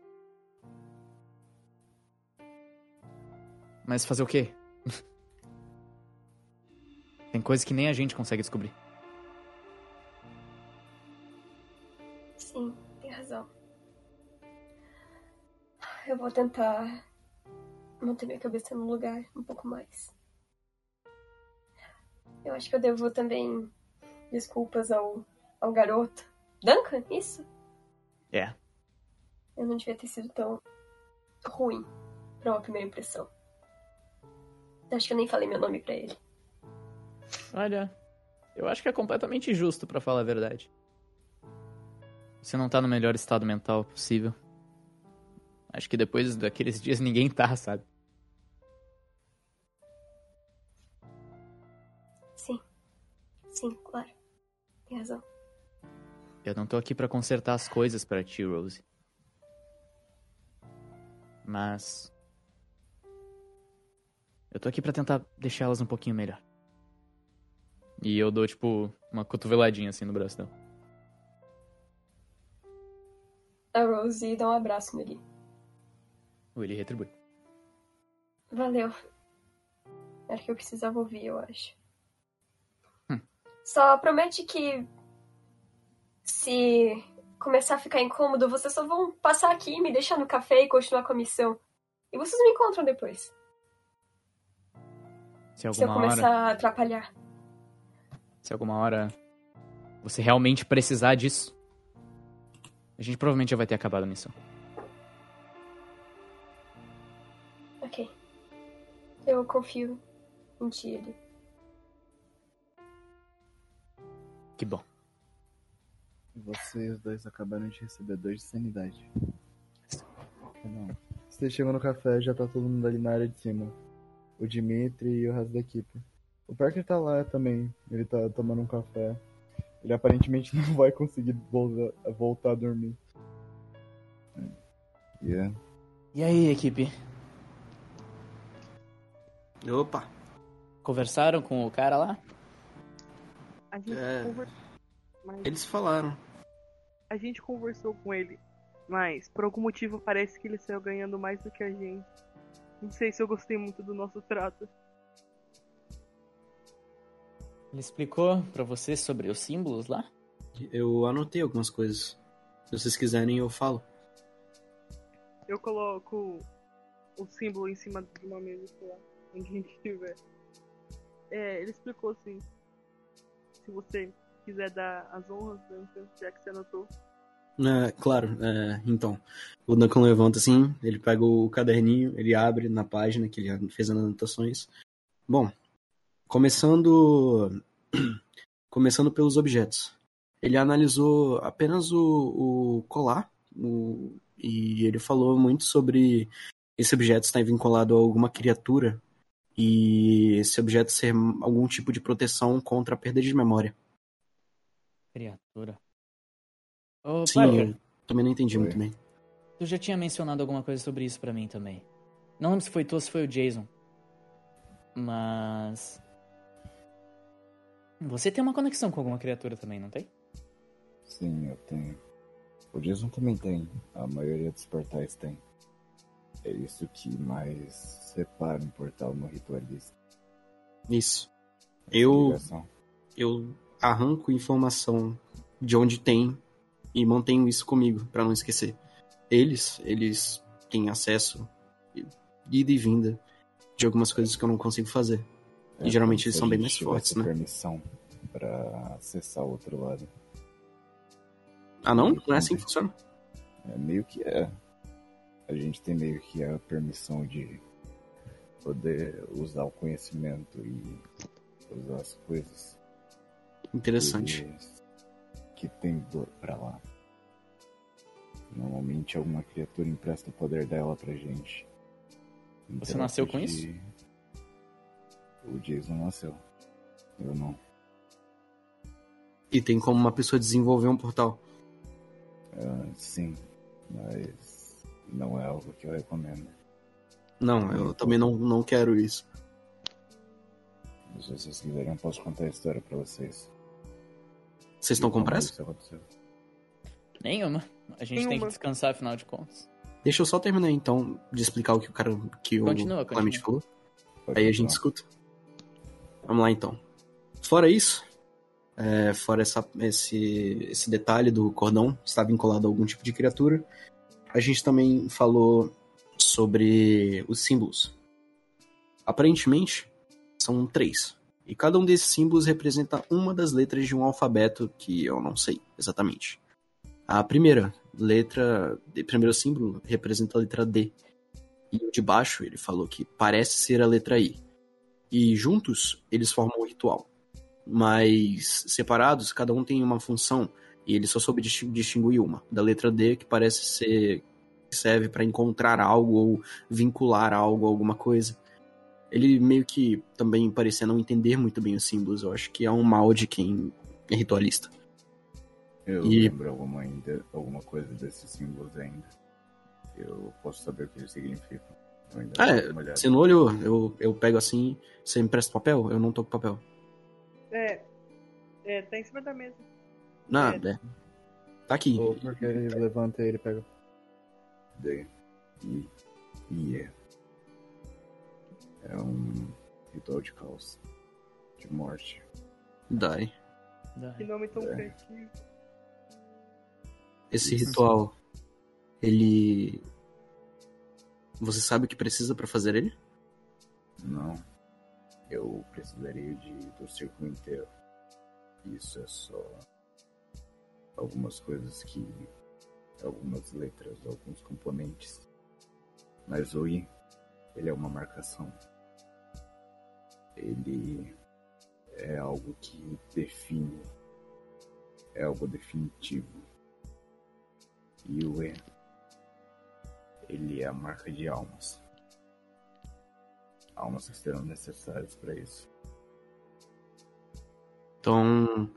Mas fazer o quê? <laughs> Tem coisas que nem a gente consegue descobrir.
Sim, tem razão. Eu vou tentar manter minha cabeça no lugar um pouco mais. Eu acho que eu devo também desculpas ao, ao garoto. Duncan, isso?
É.
Eu não devia ter sido tão ruim pra uma primeira impressão. Acho que eu nem falei meu nome pra ele.
Olha, eu acho que é completamente justo, pra falar a verdade. Você não tá no melhor estado mental possível. Acho que depois daqueles dias ninguém tá, sabe?
Sim. Sim, claro. Tem razão.
Eu não tô aqui pra consertar as coisas pra ti, Rose. Mas Eu tô aqui pra tentar deixar elas um pouquinho melhor. E eu dou, tipo, uma cotoveladinha assim no braço dela.
A Rose dá um abraço nele.
Ou ele retribui.
Valeu. Era o que eu precisava ouvir, eu acho.
Hum.
Só promete que se começar a ficar incômodo, vocês só vão passar aqui, me deixar no café e continuar com a missão. E vocês me encontram depois.
Se
Se eu
alguma
começar
hora.
a atrapalhar.
Se alguma hora você realmente precisar disso, a gente provavelmente já vai ter acabado a missão.
Ok. Eu confio em ti, ele.
Que bom.
Vocês dois acabaram de receber dois de sanidade. Não. Você chegou no café, já tá todo mundo ali na área de cima. O Dimitri e o resto da equipe. O Parker tá lá também. Ele tá tomando um café. Ele aparentemente <laughs> não vai conseguir voltar, voltar a dormir. Yeah.
E aí, equipe?
Opa.
Conversaram com o cara lá?
A gente
É.
conversou. Mas
Eles falaram.
a gente conversou com ele. Mas por algum motivo parece que ele saiu ganhando mais do que a gente. Não sei se eu gostei muito do nosso trato.
Ele explicou pra você sobre os símbolos lá?
Eu anotei algumas coisas. Se vocês quiserem, eu falo.
Eu coloco o símbolo em cima de uma mesa, sei lá, onde a gente estiver. É, ele explicou assim. Se você quiser dar as honras, Duncan, já que você anotou.
É, claro, é, então. O Duncan levanta assim, ele pega o caderninho, ele abre na página que ele fez as anotações. Bom, começando. <clears throat> Começando pelos objetos. Ele analisou apenas o, o colar o- e ele falou muito sobre esse objeto estar vinculado a alguma criatura e esse objeto ser algum tipo de proteção contra a perda de memória.
Criatura. Ô,
Sim,
Parker,
eu também não entendi
Oi.
muito bem.
tu já tinha mencionado alguma coisa sobre isso pra mim também. Não lembro se foi tu ou se foi o Jason. Mas. Você tem uma conexão com alguma criatura também, não tem?
Sim, eu tenho. O Jason também tem. A maioria dos portais tem. É isso que mais separa um portal no ritualista.
Isso.
Essa
Eu,
ligação.
eu arranco informação de onde tem e mantenho isso comigo pra não esquecer. Eles, eles têm acesso ida e vinda de algumas coisas que eu não consigo fazer. E geralmente eles são bem mais fortes, né?
permissão pra acessar o outro lado.
Ah não? Não é assim que funciona?
É meio que é. A gente tem meio que a permissão de poder usar o conhecimento e usar as coisas
Interessante.
Que tem do- pra lá. Normalmente alguma criatura empresta o poder dela pra gente.
Você
Então,
nasceu
eu
com
pude- O Jason nasceu. Eu não.
E tem como uma pessoa desenvolver um portal.
Ah, sim, mas não é algo que eu recomendo.
Não, eu também não, não quero isso.
Mas Se vocês quiserem, eu posso contar a história pra vocês.
Vocês estão com pressa?
Nenhuma. A gente tem que
Nenhuma.
descansar, afinal de contas.
Deixa eu só terminar então de explicar o que o cara que
Continua,
o
continua.
falou.
Pode
Aí a gente escuta. Vamos lá então. Fora isso, é, fora essa, esse, esse detalhe do cordão estar vinculado a algum tipo de criatura, a gente também falou sobre os símbolos. Aparentemente, são três. E cada um desses símbolos representa uma das letras de um alfabeto que eu não sei exatamente. A primeira letra, o primeiro símbolo representa a letra D. E o de baixo ele falou que parece ser a letra I. E juntos eles formam um ritual. Mas separados, cada um tem uma função. E ele só soube distin- distinguir uma. Da letra D, que parece ser. serve para encontrar algo ou vincular algo a alguma coisa. Ele meio que também parecia não entender muito bem os símbolos. Eu acho que é um mal de quem é ritualista.
Eu
E-
lembro alguma, ainda, alguma coisa desses símbolos ainda. Eu posso saber o que eles significam. Eu ainda
Ah, é, você não olhou, eu, eu pego assim, você me presta papel? Eu não tô com papel.
É. É, tá em cima da mesa.
Nada, é. Tá aqui.
Ou porque ele levanta e ele pega. Daí. E. É. Um ritual de caos. De morte.
Dai.
Que nome tão
É.
criativo.
Esse
Isso.
ritual, ele. Você sabe o que precisa pra fazer ele?
Não. Eu precisaria de do círculo inteiro. Isso é só algumas coisas que. algumas letras, alguns componentes. Mas o I, ele é uma marcação. Ele é algo que define. É algo definitivo. E o E, ele é a marca de almas almas que serão necessárias para isso.
Então,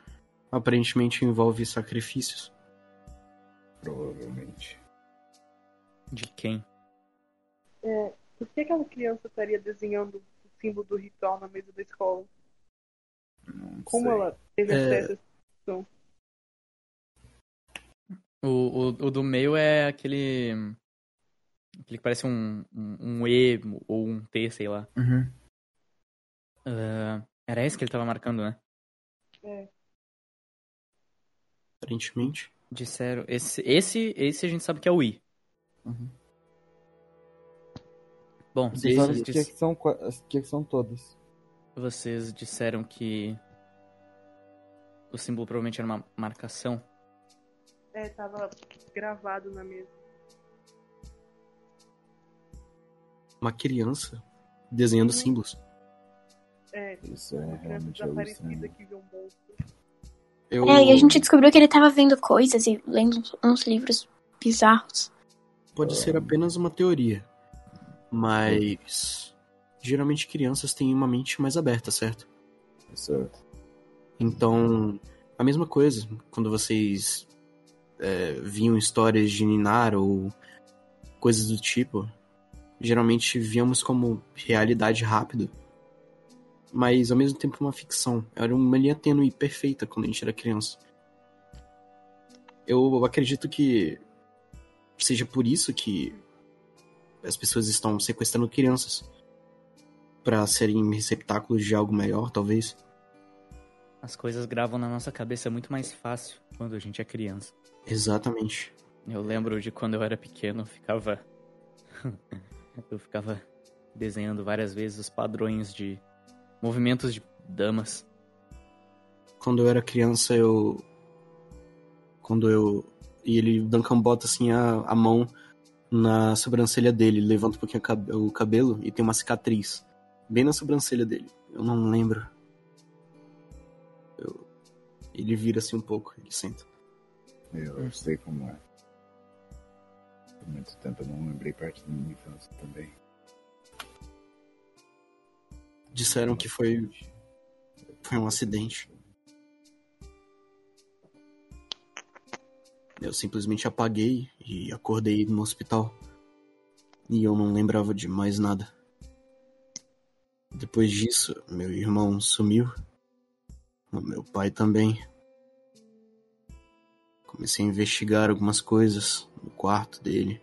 aparentemente envolve sacrifícios.
Provavelmente.
De quem?
É, por que aquela criança estaria desenhando símbolo do ritual na mesa da escola?
Não
Como
sei.
ela teve
É.
acesso a
O, o, o do meio é aquele. Aquele que parece um, um, um E ou um T, sei lá.
Uhum.
Ah, era esse que ele tava marcando, né?
É,
Aparentemente.
Disseram. Esse, esse, esse a gente sabe que é o I.
Uhum.
Bom,
o que, que são, que, que são todas?
vocês disseram que o símbolo provavelmente era uma marcação.
é, tava gravado na mesa.
Uma criança desenhando símbolos.
É,
Isso é
uma criança
realmente
desaparecida que viu um monstro.
Eu...
É, e a gente descobriu que ele tava vendo coisas e lendo uns, uns livros bizarros.
Pode ser apenas uma teoria. Mas. Geralmente crianças têm uma mente mais aberta, certo?
Certo.
Então, a mesma coisa, quando vocês é, viam histórias de Ninar ou coisas do tipo, geralmente víamos como realidade rápida. Mas ao mesmo tempo uma ficção. Era uma linha tênue e perfeita quando a gente era criança. Eu acredito que seja por isso que as pessoas estão sequestrando crianças. Pra serem receptáculos de algo maior, talvez.
As coisas gravam na nossa cabeça muito mais fácil quando a gente é criança.
Exatamente.
Eu lembro de quando eu era pequeno, eu ficava. <laughs> eu ficava desenhando várias vezes os padrões de movimentos de damas.
Quando eu era criança, eu. Quando eu. E ele, Duncan bota assim a, a mão na sobrancelha dele, ele levanta um pouquinho o cabelo e tem uma cicatriz. Bem na sobrancelha dele. Eu não lembro. Eu- Ele vira assim um pouco, ele senta.
Eu sei como é. Por muito tempo eu não lembrei parte da minha infância também.
Disseram que foi. Foi um acidente. Eu simplesmente apaguei e acordei no hospital. E eu não lembrava de mais nada. Depois disso, meu irmão sumiu. O meu pai também. Comecei a investigar algumas coisas no quarto dele.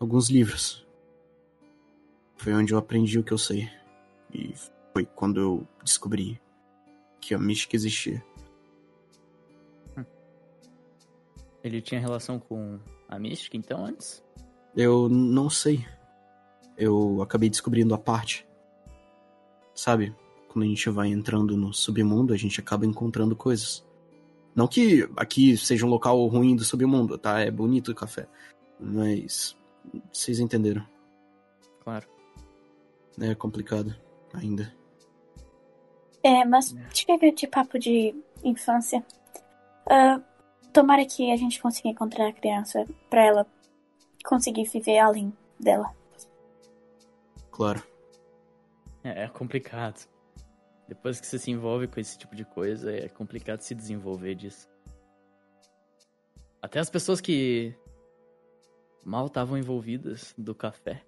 Alguns livros. Foi onde eu aprendi o que eu sei. E foi quando eu descobri que a mística existia.
Ele tinha relação com a mística, então, antes?
Eu não sei. Eu acabei descobrindo a parte. Sabe? Quando a gente vai entrando no submundo, a gente acaba encontrando coisas. Não que aqui seja um local ruim do submundo, tá? É bonito o café. Mas. Vocês entenderam.
Claro.
É complicado ainda.
É, mas chega de papo de infância. Ah, tomara que a gente consiga encontrar a criança pra ela conseguir viver além dela.
Claro.
É, é complicado. Depois que você se envolve com esse tipo de coisa, é complicado se desenvolver disso. Até as pessoas que mal estavam envolvidas do café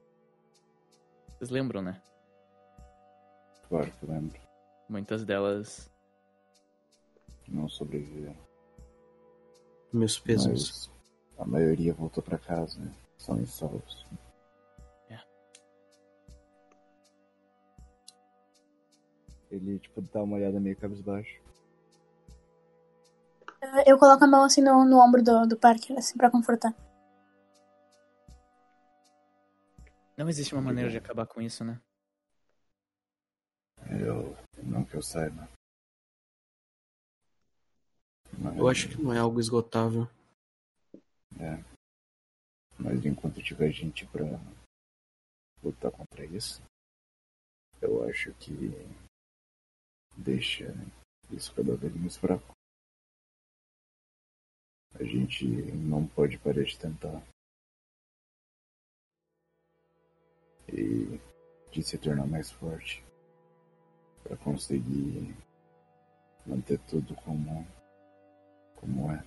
Vocês lembram, né?
Claro que lembro.
Muitas delas.
Não sobreviveram.
Meus.
Mas a maioria voltou pra casa, né? São salvos.
É.
Ele, tipo, dá uma olhada meio cabisbaixo.
Eu coloco a mão assim no, no ombro do, do Parker, assim, pra confortar.
Não existe uma maneira de acabar com isso, né?
Eu. Não que eu saiba.
Eu acho que não é algo esgotável.
É. Mas enquanto tiver gente pra lutar contra isso, eu acho que deixa isso cada vez mais fraco. A gente não pode parar de tentar. E de se tornar mais forte para conseguir manter tudo como como é.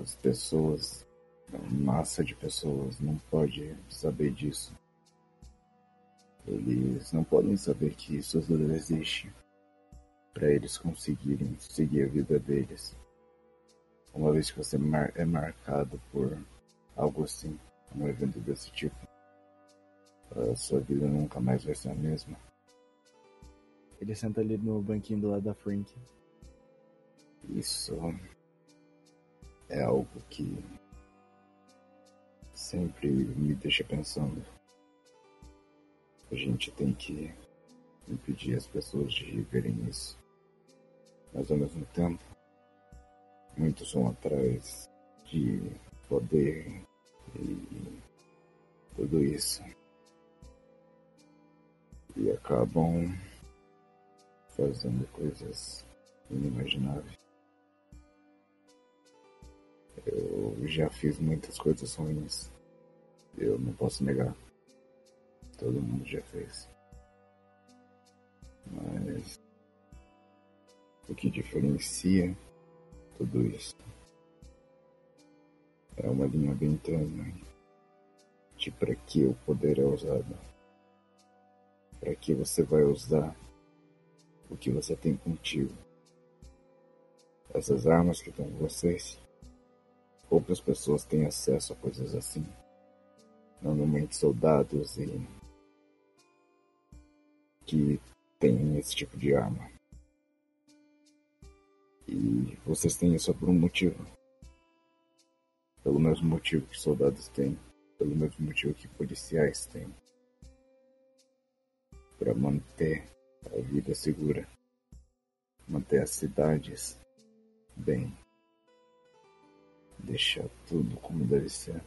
As pessoas, a massa de pessoas não pode saber disso. Eles não podem saber que isso tudo existe para eles conseguirem seguir a vida deles. Uma vez que você mar é marcado por algo assim, um evento desse tipo, a sua vida nunca mais vai ser a mesma. Ele senta ali no banquinho do lado da Frank. Isso é algo que sempre me deixa pensando. A gente tem que impedir as pessoas de verem isso. Mas ao mesmo tempo, muitos vão atrás de poder e tudo isso. E acabam fazendo coisas inimagináveis. Eu já fiz muitas coisas ruins. Eu não posso negar. Todo mundo já fez. Mas o que diferencia tudo isso é uma linha bem tênue de para que o poder é usado. Para que você vai usar o que você tem contigo. Essas armas que estão com vocês, poucas pessoas têm acesso a coisas assim. Normalmente soldados e que têm esse tipo de arma. E vocês têm isso por um motivo. Pelo mesmo motivo que soldados têm, pelo mesmo motivo que policiais têm. Para manter a vida segura, manter as cidades bem, deixar tudo como deve ser.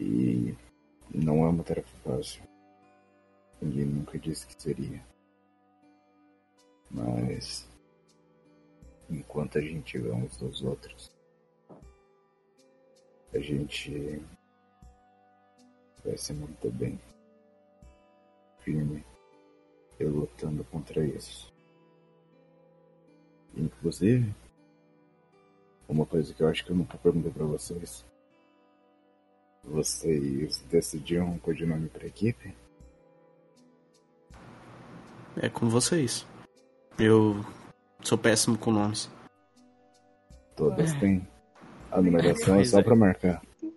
E não é uma tarefa fácil. Ninguém nunca disse que seria. Mas enquanto a gente tiver uns dos outros, a gente vai se manter bem, firme e lutando contra isso. Inclusive, uma coisa que eu acho que eu nunca perguntei pra vocês. Vocês decidiram um codinome pra equipe?
É com vocês. Eu sou péssimo com nomes.
Todas têm. A numeração é só
é.
pra marcar. <laughs>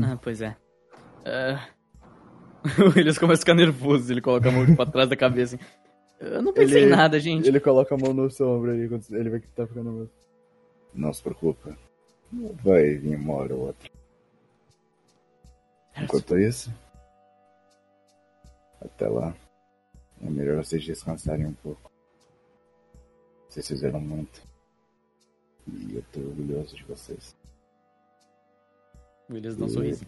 Ah, pois é. Ah, <laughs> O Williams começa a ficar nervoso, ele coloca a mão pra trás da cabeça. assim. Eu não pensei
Ele-
em nada, gente.
Ele coloca a mão no seu ombro ali quando ele vê que tá ficando nervoso. Não se preocupa. Vai vir uma hora ou outra. Enquanto isso, até lá, é melhor vocês descansarem um pouco. Vocês fizeram muito. E eu tô orgulhoso de vocês.
Williams dá um sorriso.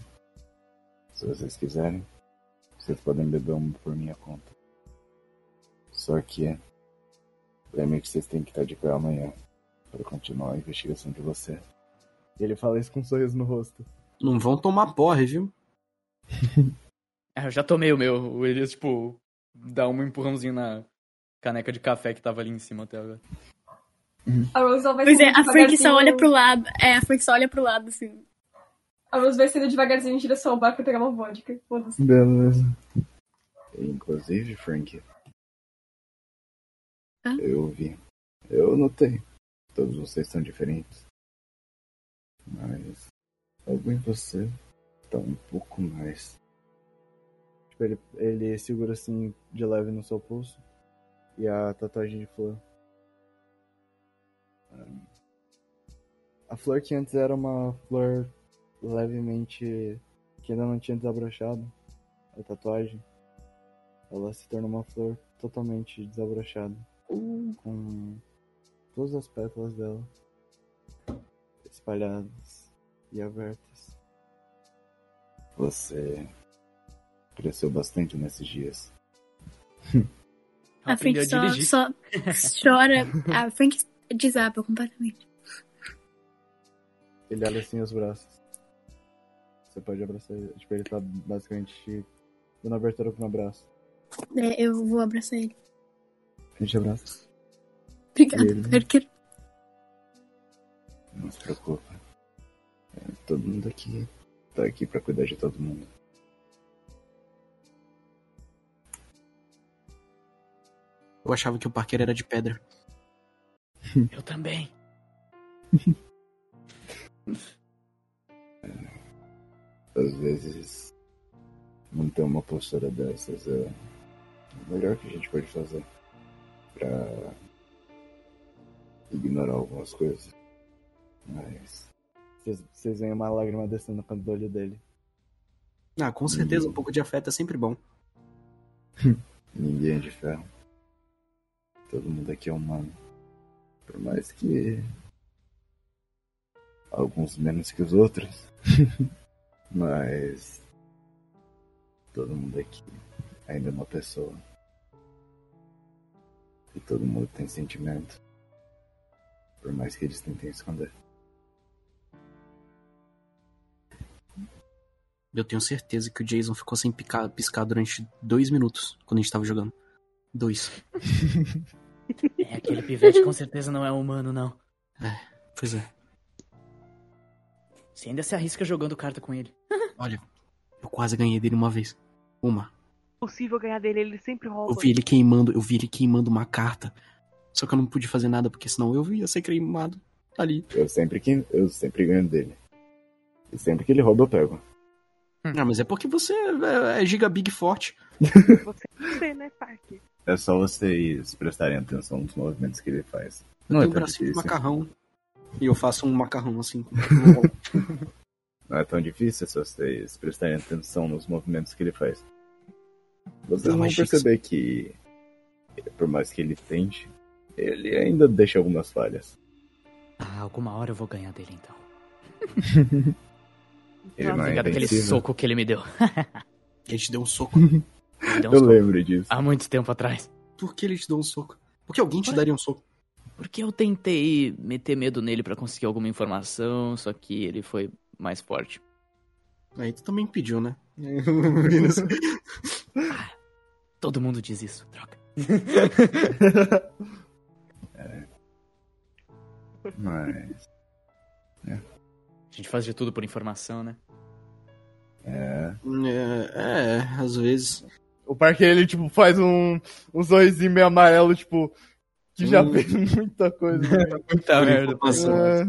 Se vocês quiserem, vocês podem beber uma por minha conta. Só que, lembre que vocês têm que estar de pé amanhã para continuar a investigação de você. Ele fala isso com um sorriso no rosto.
Não vão tomar porre, viu?
Ah, <laughs> eu já tomei o meu. O Williams, tipo, dá um empurrãozinho na caneca de café que tava ali em cima até agora.
A Rose vai
Pois é, a Frank só olha pro lado. É, a Frank só olha pro lado, assim.
A Rose vai saindo devagarzinho em direção ao bar pra pegar uma vodka. Foda-se.
Beleza. Inclusive, Frank.
Hã?
Eu vi. Eu notei. Todos vocês são diferentes. Mas algo em você tá um pouco mais. Tipo, ele, ele segura assim de leve no seu pulso. E a tatuagem de flor. A flor que antes era uma flor levemente. que ainda não tinha desabrochado. A tatuagem. Ela se tornou uma flor totalmente desabrochada. Com todas as pétalas dela espalhadas e abertas. Você cresceu bastante nesses dias.
A
Aprendeu
Frank
a
só, só <laughs> chora. A Frank desaba completamente.
Ele olha assim os braços. Você pode abraçar ele. Tipo, ele tá basicamente dando abertura pro um abraço.
É, eu vou abraçar ele.
A gente abraça.
Obrigada,
ele?
Parker.
Não se preocupa. É, todo mundo aqui tá aqui pra cuidar de todo mundo.
Eu achava que o Parker era de pedra. <laughs>
Eu também.
Às vezes, manter uma postura dessas é o melhor que a gente pode fazer pra ignorar algumas coisas. Mas. Vocês- veem uma lágrima descendo no canto do olho dele.
Ah, com certeza, um pouco de afeto é sempre bom. <laughs>
Ninguém é de ferro. Todo mundo aqui é humano. Por mais que. Alguns menos que os outros. <laughs> Mas. Todo mundo aqui ainda é uma pessoa. E todo mundo tem sentimento. Por mais que eles tentem esconder.
Eu tenho certeza que o Jason ficou sem picar, piscar durante dois minutos quando a gente tava jogando. Dois. <laughs>
É, aquele pivete com certeza não é humano, não.
Pois é.
Você ainda se arrisca jogando carta com ele.
Olha, eu quase ganhei dele uma vez. Uma.
Possível ganhar dele, ele sempre rouba.
Eu vi ele queimando, eu vi ele queimando uma carta. Só que eu não pude fazer nada, porque senão eu ia ser queimado ali.
Eu sempre, que, eu sempre ganho dele. E sempre que ele rouba, eu pego.
Ah, mas é porque você é, é giga big forte. <laughs>
Você não vê, né, Parker?
É só vocês prestarem atenção nos movimentos que ele faz.
Eu
Não é
tenho um
tão
bracinho de macarrão. E eu faço um macarrão assim.
Não é tão difícil se vocês prestarem atenção nos movimentos que ele faz. Vocês vão perceber que, por mais que ele tente, ele ainda deixa algumas falhas.
Ah, alguma hora eu vou ganhar dele então. <laughs>
Ele não é
Obrigado aquele soco que ele me deu.
Ele te deu um soco. <laughs>
Me deu um
Eu
soco
lembro disso.
há muito tempo atrás.
Por que ele te deu um soco? Por que alguém te daria um soco?
Porque eu tentei meter medo nele pra conseguir alguma informação, só que ele foi mais forte.
Aí tu também pediu, né? <laughs>
Todo mundo diz isso, troca. <laughs>
Mas.
A gente faz de tudo por informação, né?
É.
é, é, às vezes.
O Parker, ele, tipo, faz um, um sorrisinho meio amarelo, tipo, que já
Hum.
fez muita coisa. né? <laughs>
Muita
merda, passou.
É,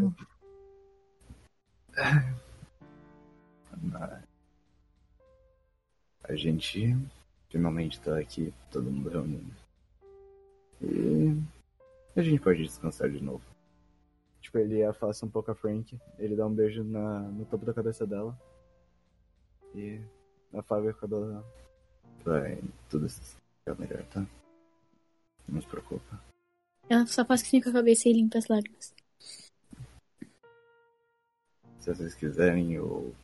Mas... A gente finalmente tá aqui, todo mundo reunido. E a gente pode descansar de novo. Tipo, ele afasta um pouco a Frank, ele dá um beijo na, no topo da cabeça dela. E afaga o cabelo dela. Vai tudo ficar melhor, tá? Não se preocupa.
Ela só faz que com a cabeça e limpa as lágrimas.
Se vocês quiserem, eu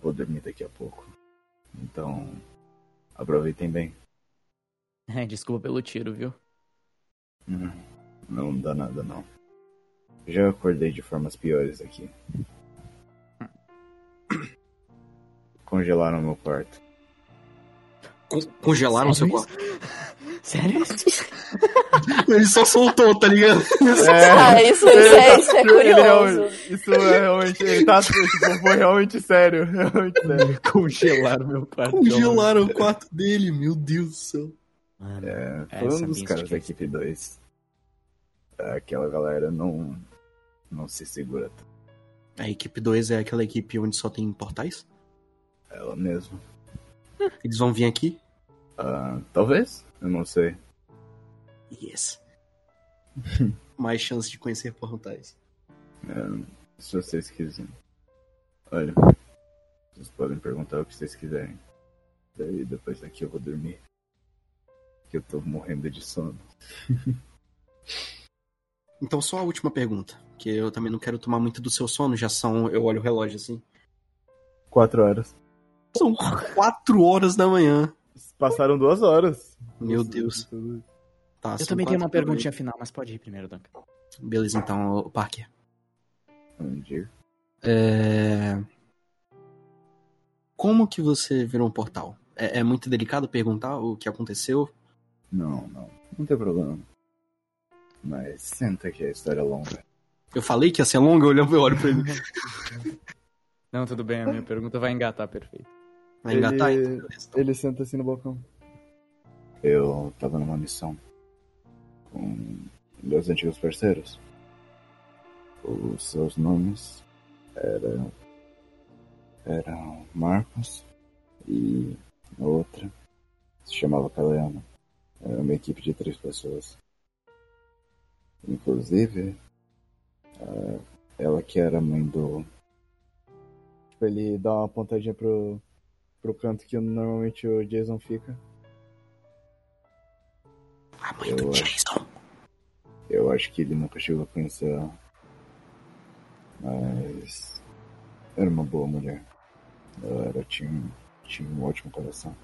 vou dormir daqui a pouco. Então, aproveitem bem.
É, desculpa pelo tiro, viu?
Hum, Não dá nada, não. Já acordei de formas piores aqui. Congelaram meu quarto.
Con- Congelaram seu <laughs>
Sério
quarto.
Sério?
Ele só soltou, tá ligado?
Ah, isso, isso é, isso é
Ele
curioso.
realmente- isso é <laughs> realmente. Ele tá. Tipo, foi realmente sério. Realmente sério. <laughs>
Congelaram meu quarto.
Congelaram o quarto dele, meu Deus do céu.
Mano,
É, foi um dos caras da
é
equipe 2. Aquela galera não. não se segura.
A equipe 2 é aquela equipe onde só tem portais?
Ela mesma.
Eles vão vir aqui?
Ah, talvez? Eu não sei.
Yes. <laughs> Mais chance de conhecer portais.
É, se vocês quiserem. Olha, vocês podem perguntar o que vocês quiserem. Daí depois daqui eu vou dormir. Que eu tô morrendo de sono. <laughs>
Então, só a última pergunta. Que eu também não quero tomar muito do seu sono, já são. Eu olho o relógio assim.
Quatro horas.
São quatro horas da manhã.
Passaram duas horas.
Meu Deus. Tá,
Eu
são
também tenho uma perguntinha final, mas pode ir primeiro, Duncan.
Beleza, então, ô, Parker.
Dia.
É... Como que você virou um portal? É, é muito delicado perguntar o que aconteceu?
Não, não. Não tem problema. Mas senta que a história é longa.
Eu falei que ia ser longa, eu olho, eu olho pra ele. <laughs>
Não, tudo bem, a minha pergunta vai engatar perfeito.
Vai engatar?
Ele-
Então. Então,
Ele senta assim no balcão. Eu tava numa missão com dois antigos parceiros. Os seus nomes eram, eram Marcos e a outra se chamava Caleana. Era uma equipe de três pessoas. Inclusive, ela que era mãe do. Ele dá uma pontadinha pro, pro canto que normalmente o Jason fica.
A mãe do
eu-
Jason.
Eu acho que ele nunca chegou a conhecer ela. Mas. Era uma boa mulher. Ela era, tinha, um- tinha um ótimo coração.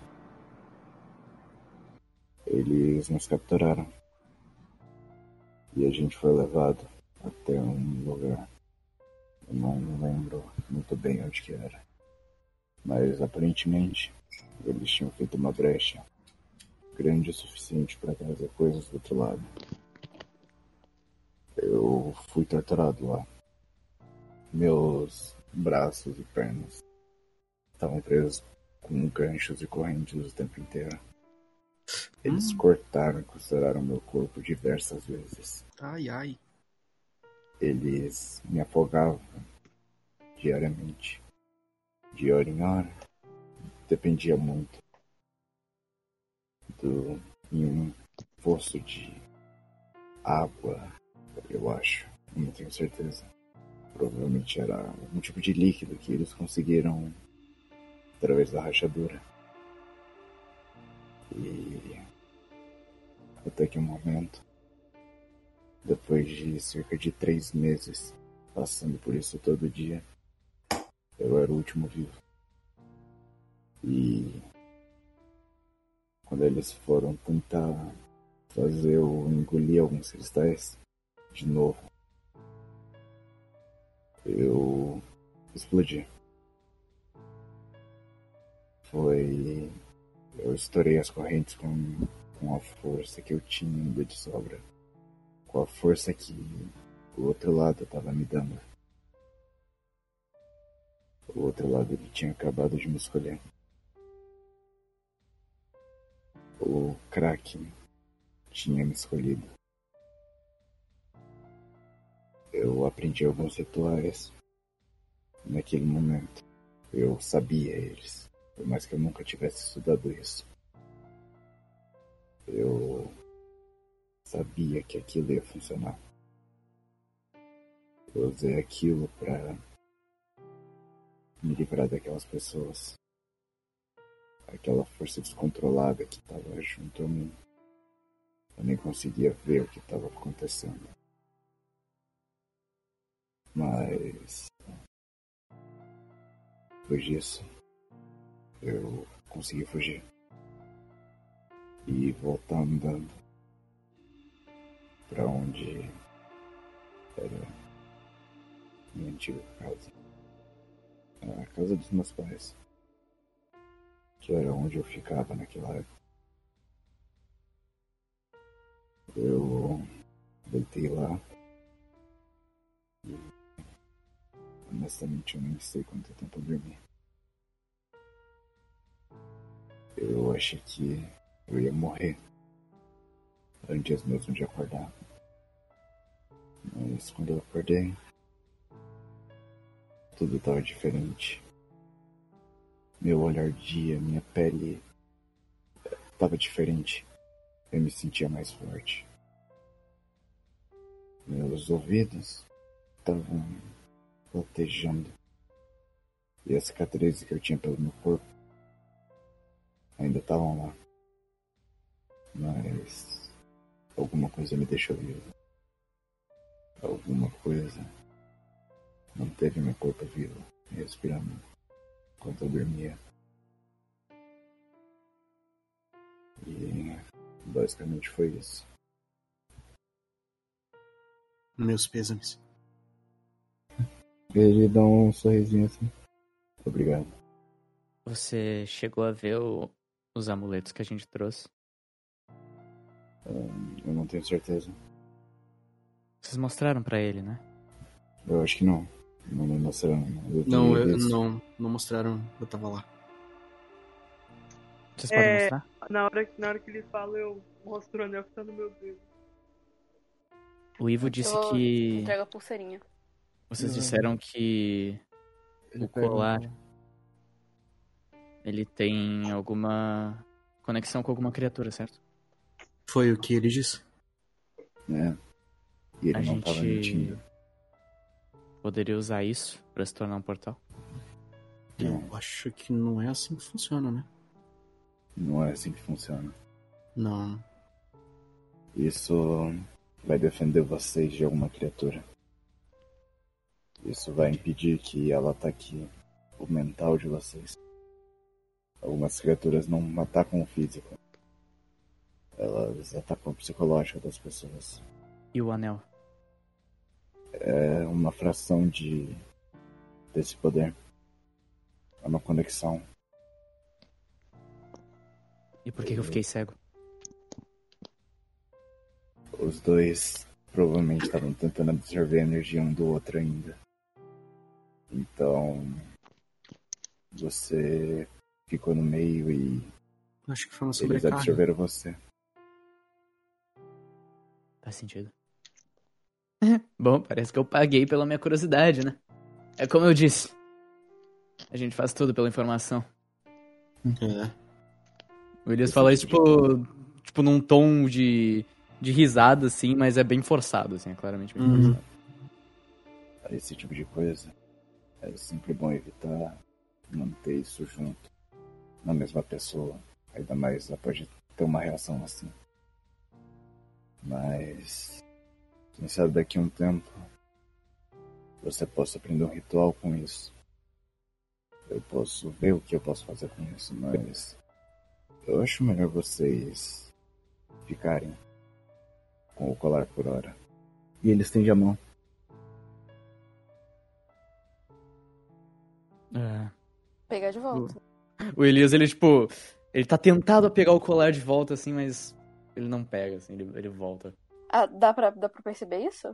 Eles nos capturaram. E a gente foi levado até um lugar. Eu não lembro muito bem onde que era. Mas aparentemente eles tinham feito uma brecha grande o suficiente para trazer coisas do outro lado. Eu fui torturado lá. Meus braços e pernas estavam presos com ganchos e correntes o tempo inteiro. Eles cortaram e costuraram meu corpo diversas vezes.
Ai, ai.
Eles me afogavam diariamente, de hora em hora. Dependia muito em um poço de água, eu acho. Não tenho certeza. Provavelmente era algum tipo de líquido que eles conseguiram através da rachadura. E até que um momento, depois de cerca de três meses passando por isso todo dia, eu era o último vivo. E quando eles foram tentar fazer eu engolir alguns cristais de novo, eu explodi. Foi. Eu estourei as correntes com, com a força que eu tinha ainda de sobra. Com a força que o outro lado estava me dando. O outro lado ele tinha acabado de me escolher. O Kraken tinha me escolhido. Eu aprendi alguns rituais naquele momento. Eu sabia eles, por mais que eu nunca tivesse estudado isso. Eu sabia que aquilo ia funcionar. Eu usei aquilo para me livrar daquelas pessoas. Aquela força descontrolada que estava junto a mim. Eu nem conseguia ver o que estava acontecendo. Mas. Depois disso, eu consegui fugir. E voltar andando para onde era minha antiga casa. A casa dos meus pais. Que era onde eu ficava naquela época. Eu deitei lá. E, honestamente, eu nem sei quanto tempo eu dormi. Eu achei que eu ia morrer antes mesmo de acordar. Mas quando eu acordei, tudo estava diferente. Meu olhar ardia, minha pele estava diferente. Eu me sentia mais forte. Meus ouvidos estavam latejando. E as cicatrizes que eu tinha pelo meu corpo ainda estavam lá. Mas alguma coisa me deixou vivo. Alguma coisa manteve meu corpo vivo, respirando enquanto eu dormia. E basicamente foi isso.
Meus pêsames.
Ele dá um sorrisinho assim. Obrigado.
Você chegou a ver o- os amuletos que a gente trouxe?
Ahn, eu não tenho certeza.
Vocês mostraram pra ele, né?
Eu acho que não. Não me mostraram. Eu
Não, eu- não, não mostraram. Eu tava lá.
Vocês podem
É.
mostrar?
Na hora, que- na hora que ele fala, eu mostro o anel que tá no meu dedo.
O Ivo disse
eu
que.
entrego a pulseirinha.
Vocês
Não.
disseram que
Ele
o colar- ele tem alguma conexão com alguma criatura, certo?
Foi o que ele disse.
É. E ele
a
não tava
gente
mentindo.
Poderia usar isso pra se tornar um portal?
Eu acho que não é assim que funciona, né?
Não é assim que funciona.
Não.
Isso vai defender vocês de alguma criatura. Isso vai impedir que ela ataque o mental de vocês. Algumas criaturas não atacam o físico. Elas atacam o psicológico das pessoas.
E o anel?
É uma fração de desse poder. É uma conexão.
E por que, eu fiquei cego?
Os dois provavelmente estavam tentando absorver a energia um do outro ainda. Então. Você ficou no meio e
Acho que foi uma
eles
sobrecarga.
absorveram você.
Faz sentido. <laughs> Bom, parece que eu paguei pela minha curiosidade, né? É como eu disse. A gente faz tudo pela informação.
É.
O Elias fala isso,
tipo
tipo, tipo, num tom de, de risada, assim, mas é bem forçado, assim, é claramente bem
Uhum.
forçado.
Esse tipo de coisa é sempre bom evitar manter isso junto na mesma pessoa. Ainda mais ela pode ter uma reação assim. Mas. Quem sabe daqui a um tempo você possa aprender um ritual com isso. Eu posso ver o que eu posso fazer com isso, mas. Eu acho melhor vocês ficarem com o colar por hora. E ele estende a mão.
É.
Pegar de volta.
O Elias, ele, tipo, ele tá tentado a pegar o colar de volta, assim, mas ele não pega, assim, ele, ele volta.
Ah, dá pra, dá pra perceber isso?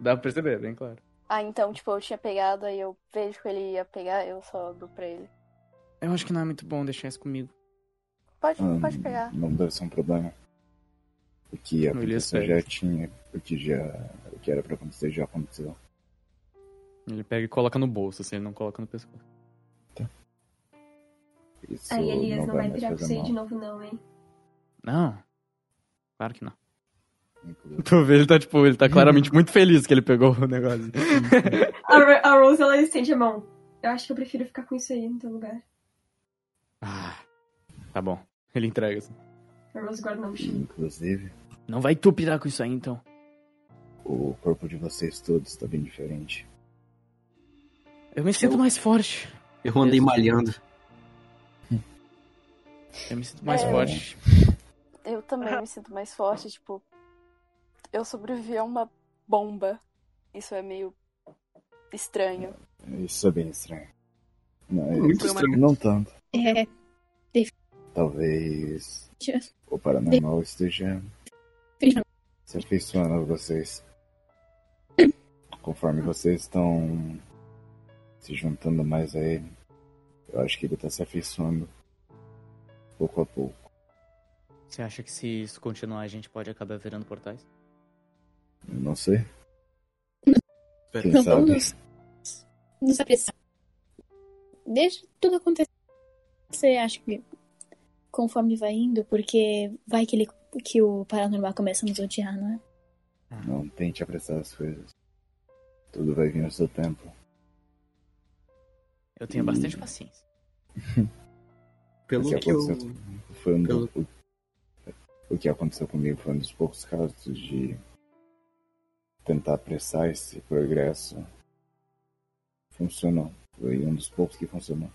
Dá pra perceber, bem claro.
Ah, então, tipo, eu tinha pegado, aí eu vejo que ele ia pegar, eu só dou pra ele.
Eu acho que não é muito bom deixar isso comigo.
Pode,
Hum,
pode pegar.
Não deve ser um problema. O que ia
Não, ele
acontecer
espera.
já tinha. O que já. O que era pra acontecer já aconteceu.
Ele pega e coloca no bolso, assim, ele não coloca no pescoço.
Isso
Aí Elias
não
não
vai
vai com
fazer
você de
mal.
novo, não, hein?
Não. Claro que não.
Inclusive,
Tu vê, ele tá, tipo, ele tá claramente muito feliz que ele pegou o negócio. <laughs>
A, a Rose, ela estende a mão. Eu acho que eu prefiro ficar com isso aí no teu lugar.
Ah, tá bom. Ele entrega, assim.
A Rose guarda na mochila.
inclusive,
Não vai tu pirar com isso aí, então.
o corpo de vocês todos está bem diferente.
Eu me sinto mais forte.
Eu andei malhando.
Eu me sinto mais
É.
forte.
Eu também me sinto mais forte, tipo. Eu sobrevivi a uma bomba. Isso é meio estranho.
Isso é bem estranho. Não, é-
Muito estranho.
Não tanto.
É,
Talvez o paranormal esteja se afeiçoando a vocês. Conforme vocês estão se juntando mais a ele, eu acho que ele tá se afeiçoando pouco a pouco.
Você acha que se isso continuar, a gente pode acabar virando portais?
Eu não sei.
Espera.
Quem
Não
sabe?
vamos nos apressar. Deixa tudo acontecer. Acho que conforme vai indo, porque vai que, ele, que o paranormal começa a nos odiar, não é?
Não tente apressar as coisas. Tudo vai vir no seu tempo.
Eu tenho bastante paciência. <laughs>
Pelo
O
que eu.
foi um do-
pelo-
o, o que aconteceu comigo foi um dos poucos casos de tentar apressar esse progresso. Funcionou. Foi um dos poucos que funcionou.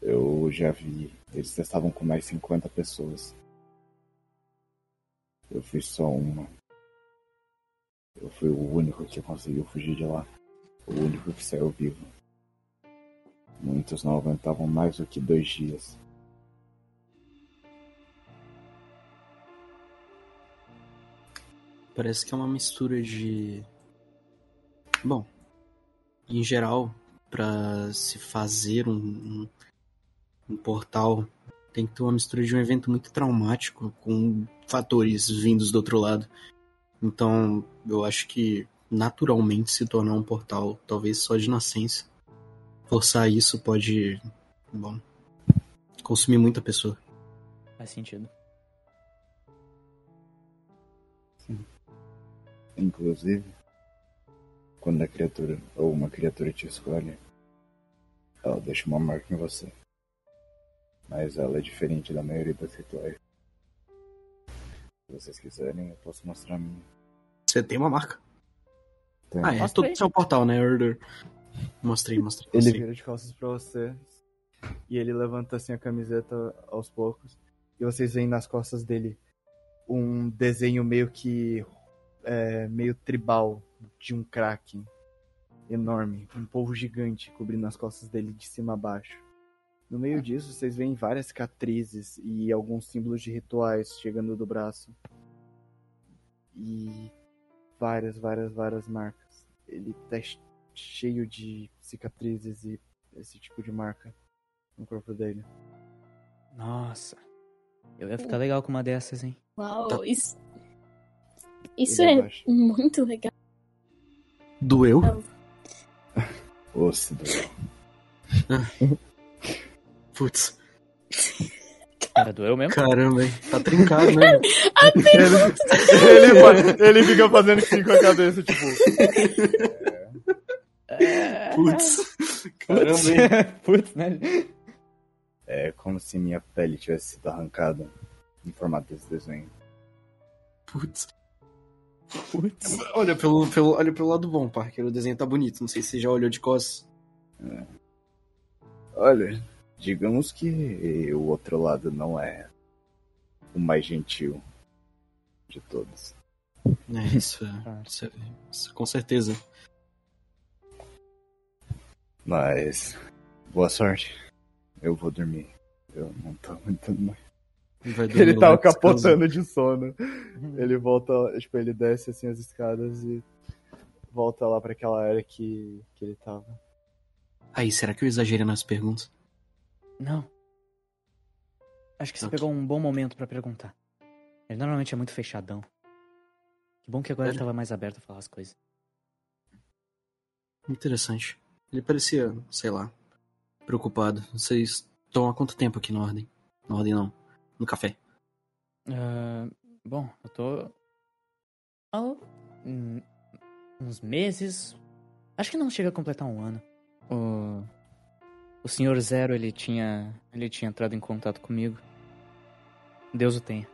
Eu já vi. Eles testavam com mais 50 pessoas. Eu fui só uma. Eu fui o único que conseguiu fugir de lá. O único que saiu vivo. Muitos não aguentavam mais do que dois dias.
Parece que é uma mistura de. Bom, em geral, pra se fazer um, um, um portal, tem que ter uma mistura de um evento muito traumático com fatores vindos do outro lado. Então, eu acho que naturalmente se tornar um portal, talvez só de nascença. Forçar isso pode. Bom. Consumir muita pessoa.
Faz sentido.
Inclusive, quando a criatura ou uma criatura te escolhe, ela deixa uma marca em você. Mas ela é diferente da maioria das rituais. Se vocês quiserem, eu posso mostrar a minha.
Você tem uma marca?
Tem.
Ah, é
Mostra
todo
aí.
seu portal, né, Order? Mostrei, mostrei.
Ele
mostrei.
vira de costas pra você e ele levanta assim a camiseta aos poucos e vocês veem nas costas dele um desenho meio que é, meio tribal de um kraken enorme, um polvo gigante cobrindo as costas dele de cima a baixo. No meio disso, vocês veem várias cicatrizes e alguns símbolos de rituais chegando do braço. E várias, várias, várias marcas. Ele tá cheio de cicatrizes e esse tipo de marca no corpo dele.
Nossa. Eu ia ficar legal com uma dessas, hein?
Uau,
Tá.
isso. Isso é
abaixa.
muito legal.
Doeu?
Ô, se <laughs> doeu.
Putz,
Cara, doeu mesmo?
caramba, hein? Tá trincado, né? <laughs>
Ele, <laughs> ele, ele fica fazendo assim com a cabeça, tipo.
Putz. Caramba, hein?
Putz, né?
É como se minha pele tivesse sido arrancada em formato desse desenho.
Putz. Putz. Olha pelo, pelo, olha pelo lado bom, Parker. O desenho tá bonito. Não sei se você já olhou de costas.
Olha, digamos que o outro lado não é o mais gentil de todos.
É, isso é, isso é- isso é com certeza.
Mas, boa sorte. Eu vou dormir. Eu não tô aguentando mais.
Ele tava
descansando.
capotando de sono. Ele volta, tipo, ele desce assim as escadas e volta lá pra aquela área que, que ele tava.
Aí, será que eu exagerei nas perguntas?
Não. Acho que você
Ok.
pegou um bom momento pra perguntar. Ele normalmente é muito fechadão. Que bom que agora ele tava mais aberto a falar as coisas.
Interessante. Ele parecia, sei lá, preocupado. Vocês estão há quanto tempo aqui na ordem? Na ordem não. No café.
Ah, bom, eu tô. há um- uns meses. Acho que não chega a completar um ano. O. O senhor Zero, ele tinha. Ele tinha entrado em contato comigo. Deus o tenha.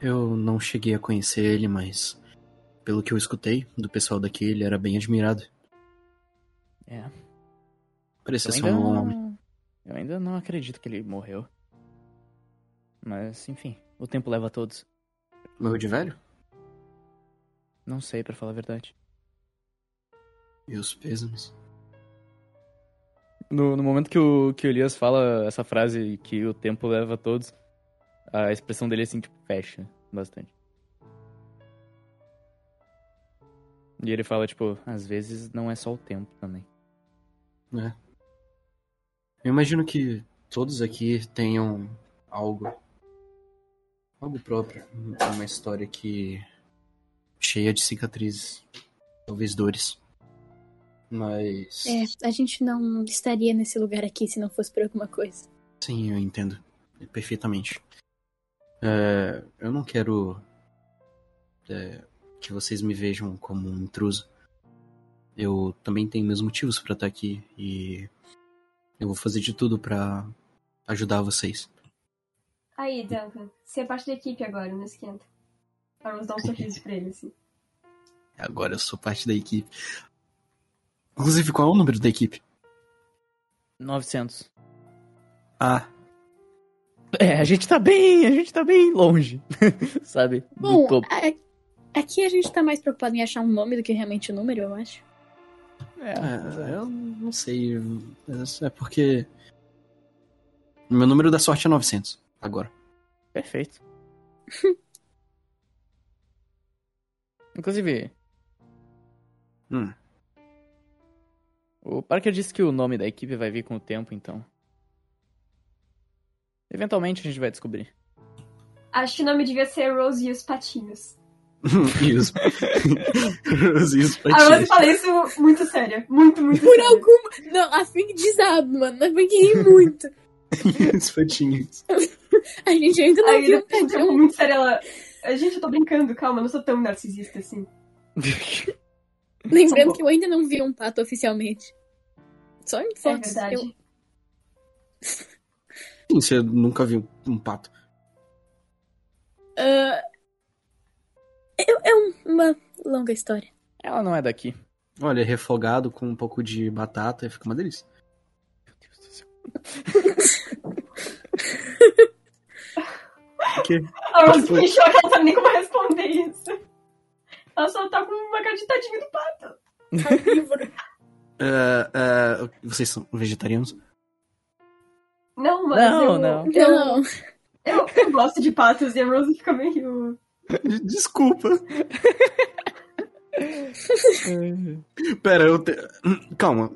Eu não cheguei a conhecer ele, mas pelo que eu escutei do pessoal daqui, ele era bem admirado.
É.
Parecia
Eu
ser
ainda,
um bom homem.
não, eu ainda não acredito que ele morreu. Mas, enfim, o tempo leva a todos.
Morreu de velho?
Não sei, para falar a verdade.
E os pêsames?
No, no, momento que o, que o Elias fala essa frase que o tempo leva a todos, a expressão dele é assim, tipo, fecha bastante. E ele fala, tipo, às vezes não é só o tempo também.
É. Eu imagino que todos aqui tenham algo Algo próprio. Uma história que. cheia de cicatrizes. Talvez dores. Mas.
É, a gente não estaria nesse lugar aqui se não fosse por alguma coisa.
Sim, eu entendo. Perfeitamente. É, eu não quero é, que vocês me vejam como um intruso. Eu também tenho meus motivos pra estar aqui e eu vou fazer de tudo pra ajudar vocês.
Aí, Duncan, você é parte da equipe agora, não esquenta. Rose dá um sorriso pra ele, assim.
Agora eu sou parte da equipe. Inclusive, qual é o número da equipe?
900.
Ah,
É, a gente tá bem, a gente tá bem longe. <laughs> Sabe?
Bom,
topo.
a- aqui a gente tá mais preocupado em achar um nome do que realmente o número, eu acho.
é, eu não sei. É porque. Meu número da sorte é 900. Agora.
Perfeito. <laughs> Inclusive,
Hum.
o Parker disse que o nome da equipe vai vir com o tempo, então. Eventualmente a gente vai descobrir.
Acho que o nome devia ser Rose e os Patinhos. <laughs>
e os. <laughs> os, e os
A Rose
patinhos.
fala isso muito sério. Muito, muito
Por
sério.
alguma. Não, a Fink desaba, mano. A Fink ri muito.
os patinhos. <laughs>
A gente ainda não
Aí
viu um
depois, tipo,
padrão.
muito sério, ela... "Ah, Gente, eu tô brincando, calma, não sou tão narcisista assim. <laughs>
Lembrando que eu ainda não vi um pato oficialmente. Só em
É
fotos.
verdade.
eu...
Sim, <laughs> você nunca viu um pato.
Ah, é, é um- uma longa história.
Ela não é daqui.
Olha, refogado com um pouco de batata fica uma delícia.
Meu Deus do céu.
A Rose
Tipo-
choque, ela não sabe nem como responder isso. Ela só tá com uma cara de tadinho do pato. <laughs>
É, é, vocês são vegetarianos?
Não, mas
Não,
eu,
não.
Eu,
Não.
eu, eu gosto de patos e a Rose fica meio...
Desculpa. <laughs> Pera, eu. Te... Calma.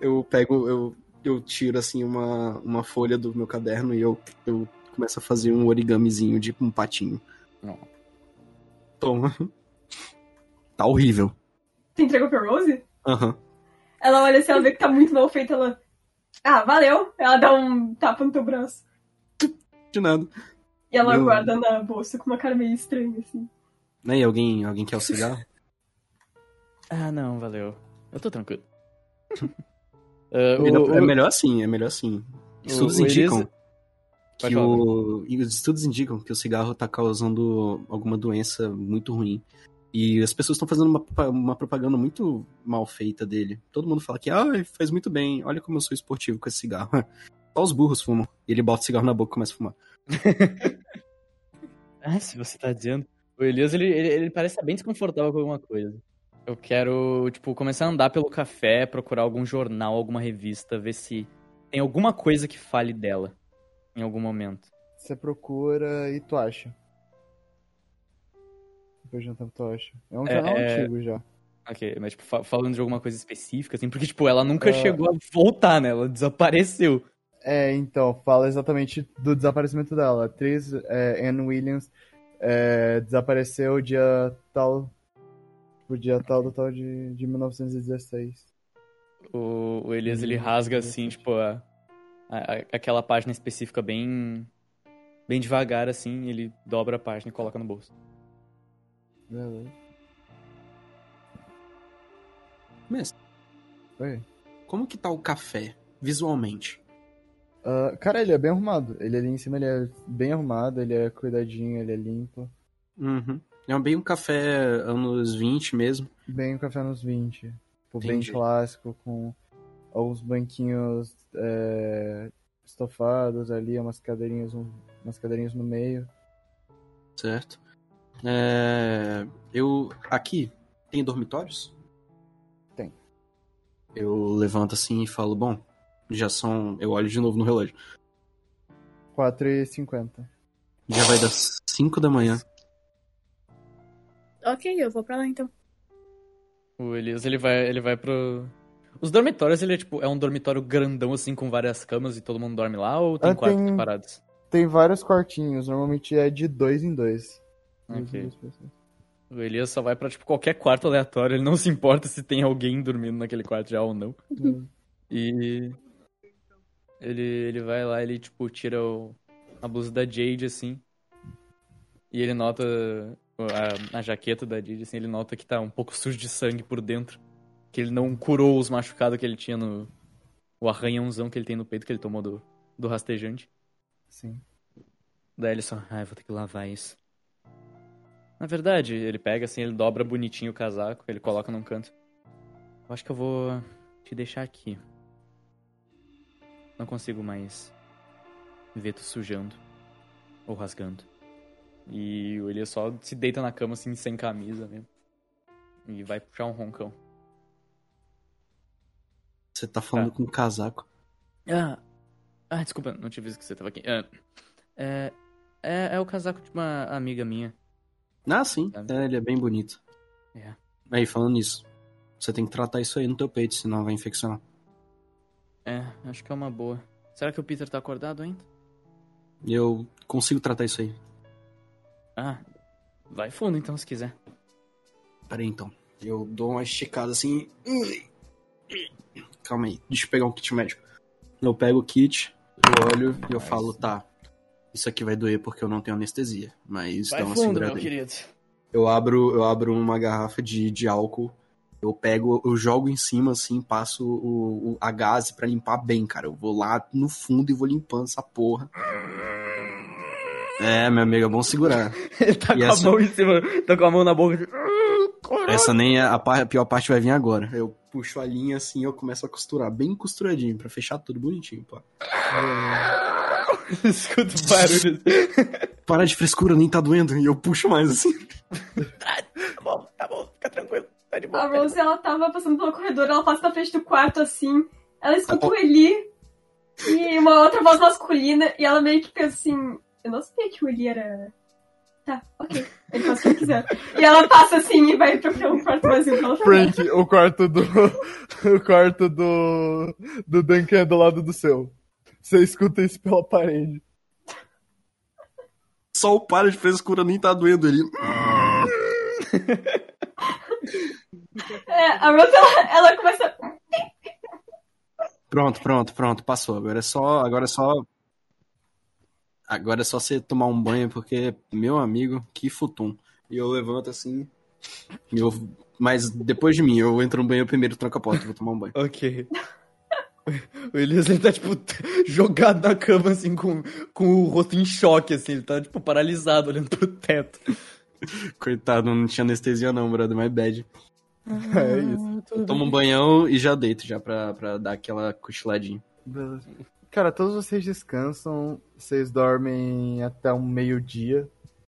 Eu pego. Eu, eu tiro assim uma, uma folha do meu caderno e eu, eu começo a fazer um origamizinho de um patinho.
Não.
Toma. Tá horrível.
Você entregou pra Rose?
Aham.
Ela olha assim, ela vê que tá muito mal feito, ela... Ah, valeu. Ela dá um tapa no teu braço.
De nada.
E ela
Eu-
guarda na bolsa com uma cara meio estranha, assim.
Né? E alguém, alguém quer o cigarro? <laughs>
Ah, não, valeu. Eu tô tranquilo. <laughs> <laughs> Ah, o-
é melhor assim, é melhor assim. Estudos
o
indicam
Elisa-
que o. e Os estudos indicam que o cigarro tá causando alguma doença muito ruim. E as pessoas estão fazendo uma, uma propaganda muito mal feita dele. Todo mundo fala que ah, faz muito bem, olha como eu sou esportivo com esse cigarro. <laughs> Só os burros fumam. E ele bota o cigarro na boca e começa a fumar. <laughs>
Ah, se você tá dizendo. O Elias, ele, ele, ele parece estar bem desconfortável com alguma coisa. Eu quero, tipo, começar a andar pelo café, procurar algum jornal, alguma revista, ver se tem alguma coisa que fale dela em algum momento.
Você procura e tu acha. Depois de um tempo tu acha. É um
É,
jornal
é-
antigo já.
Ok, mas, tipo, fa- falando de alguma coisa específica, assim, porque, tipo, ela nunca
Ah.
chegou a voltar, né? Ela desapareceu.
É, então, fala exatamente do desaparecimento dela. A atriz é, Anne Williams é, desapareceu dia tal. O dia tal do tal de, de 1916.
O, o Elias, ele rasga, assim, tipo, a, a- aquela página específica bem, bem devagar, assim, ele dobra a página e coloca no bolso.
Beleza.
Mestre,
Oi.
como que tá o café, visualmente?
Ah, cara, ele é bem arrumado. Ele ali em cima ele é bem arrumado, ele é cuidadinho, ele é limpo.
Uhum. É bem um café anos 20 mesmo.
Bem o café nos 20. Tipo, bem clássico, com alguns banquinhos é, estofados ali, umas cadeirinhas, um- umas cadeirinhas no meio.
Certo. É, eu. Aqui, tem dormitórios?
Tem.
Eu levanto assim e falo, bom, já são. Eu olho de novo no relógio.
4,50.
Já vai das 5 da manhã.
Ok, eu vou pra lá então.
O Elias, ele vai, ele vai pro... Os dormitórios, ele é tipo, é um dormitório grandão assim, com várias camas e todo mundo dorme lá, ou tem
Ah,
quartos
tem-
separados?
Tem vários quartinhos, normalmente é de dois em dois.
Ok. O Elias só vai pra, tipo, qualquer quarto aleatório, ele não se importa se tem alguém dormindo naquele quarto já ou não.
Hum.
E ele, ele vai lá, ele, tipo, tira o- a blusa da Jade, assim. E ele nota a, a jaqueta da Jade, assim, ele nota que tá um pouco sujo de sangue por dentro. Que ele não curou os machucados que ele tinha no... O arranhãozão que ele tem no peito que ele tomou do, do rastejante.
Sim.
Daí ele só, ai, vou ter que lavar isso. Na verdade, ele pega assim, ele dobra bonitinho o casaco, ele coloca num canto. Eu acho que eu vou te deixar aqui. Não consigo mais ver tu sujando ou rasgando. E o Elias só se deita na cama assim, sem camisa mesmo. E vai puxar um roncão.
Você tá falando
Tá.
com um casaco.
Ah, ah, desculpa, não tinha visto que você tava aqui. Ah, é, é, é o casaco de uma amiga minha.
Ah, sim. É, ele é bem bonito.
É.
Aí, falando nisso, você tem que tratar isso aí no teu peito, senão vai infeccionar.
É, acho que é uma boa. Será que o Peter tá acordado ainda?
Eu consigo tratar isso aí.
Ah, vai fundo então se quiser.
Pera aí, então. Eu dou uma esticada assim. Calma aí, deixa eu pegar um kit médico. Eu pego o kit, eu olho e eu falo, tá. Isso aqui vai doer porque eu não tenho anestesia. Mas dá uma segurada aí.
querido.
Eu abro, eu abro uma garrafa de, de álcool. Eu pego, eu jogo em cima, assim, passo o, o- a gase pra limpar bem, cara. Eu vou lá no fundo e vou limpando essa porra. É, meu amigo, é bom segurar. <laughs>
Ele tá
E
com
essa-
a mão em cima, tá com a mão na boca.
Essa nem é a, a pior parte vai vir agora. Eu puxo a linha assim e eu começo a costurar, bem costuradinho, pra fechar tudo bonitinho, pô. <laughs>
Escuta o barulho.
Para de frescura, nem tá doendo. E eu puxo mais assim.
Tá bom, tá bom, fica tranquilo. Tá de boa.
A Rose, ela tava passando pelo corredor, ela passa na frente do quarto assim. Ela escuta
Ah,
o Eli e uma outra voz masculina e ela meio que pensa assim: Eu não sabia que o Eli era. Tá, ok. Ele faz o que quiser. E ela passa assim e vai procurar um quarto vazio pra ela.
Frank, o quarto do. O quarto do. Do Duncan é do lado do seu. Você escuta isso pela parede.
Só o para de frescura, nem tá doendo ele.
É, a Rose, ela, ela começa.
Pronto, pronto, pronto, passou. Agora é só. Agora é só. Agora é só você tomar um banho, porque, meu amigo, que futum. E eu levanto assim. e eu... Mas depois de mim, eu entro no banho primeiro, tranco a porta, vou tomar um banho.
Ok. <laughs> O Elias, ele tá, tipo, <laughs> jogado na cama, assim, com, com o rosto em choque, assim. Ele tá, tipo, paralisado, olhando pro teto. <laughs>
Coitado, não tinha anestesia não, brother, my bad.
É isso.
Tomo um banhão e já deito, já pra, pra dar aquela cochiladinha.
Beleza. Cara, todos vocês descansam, vocês dormem até um meio-dia.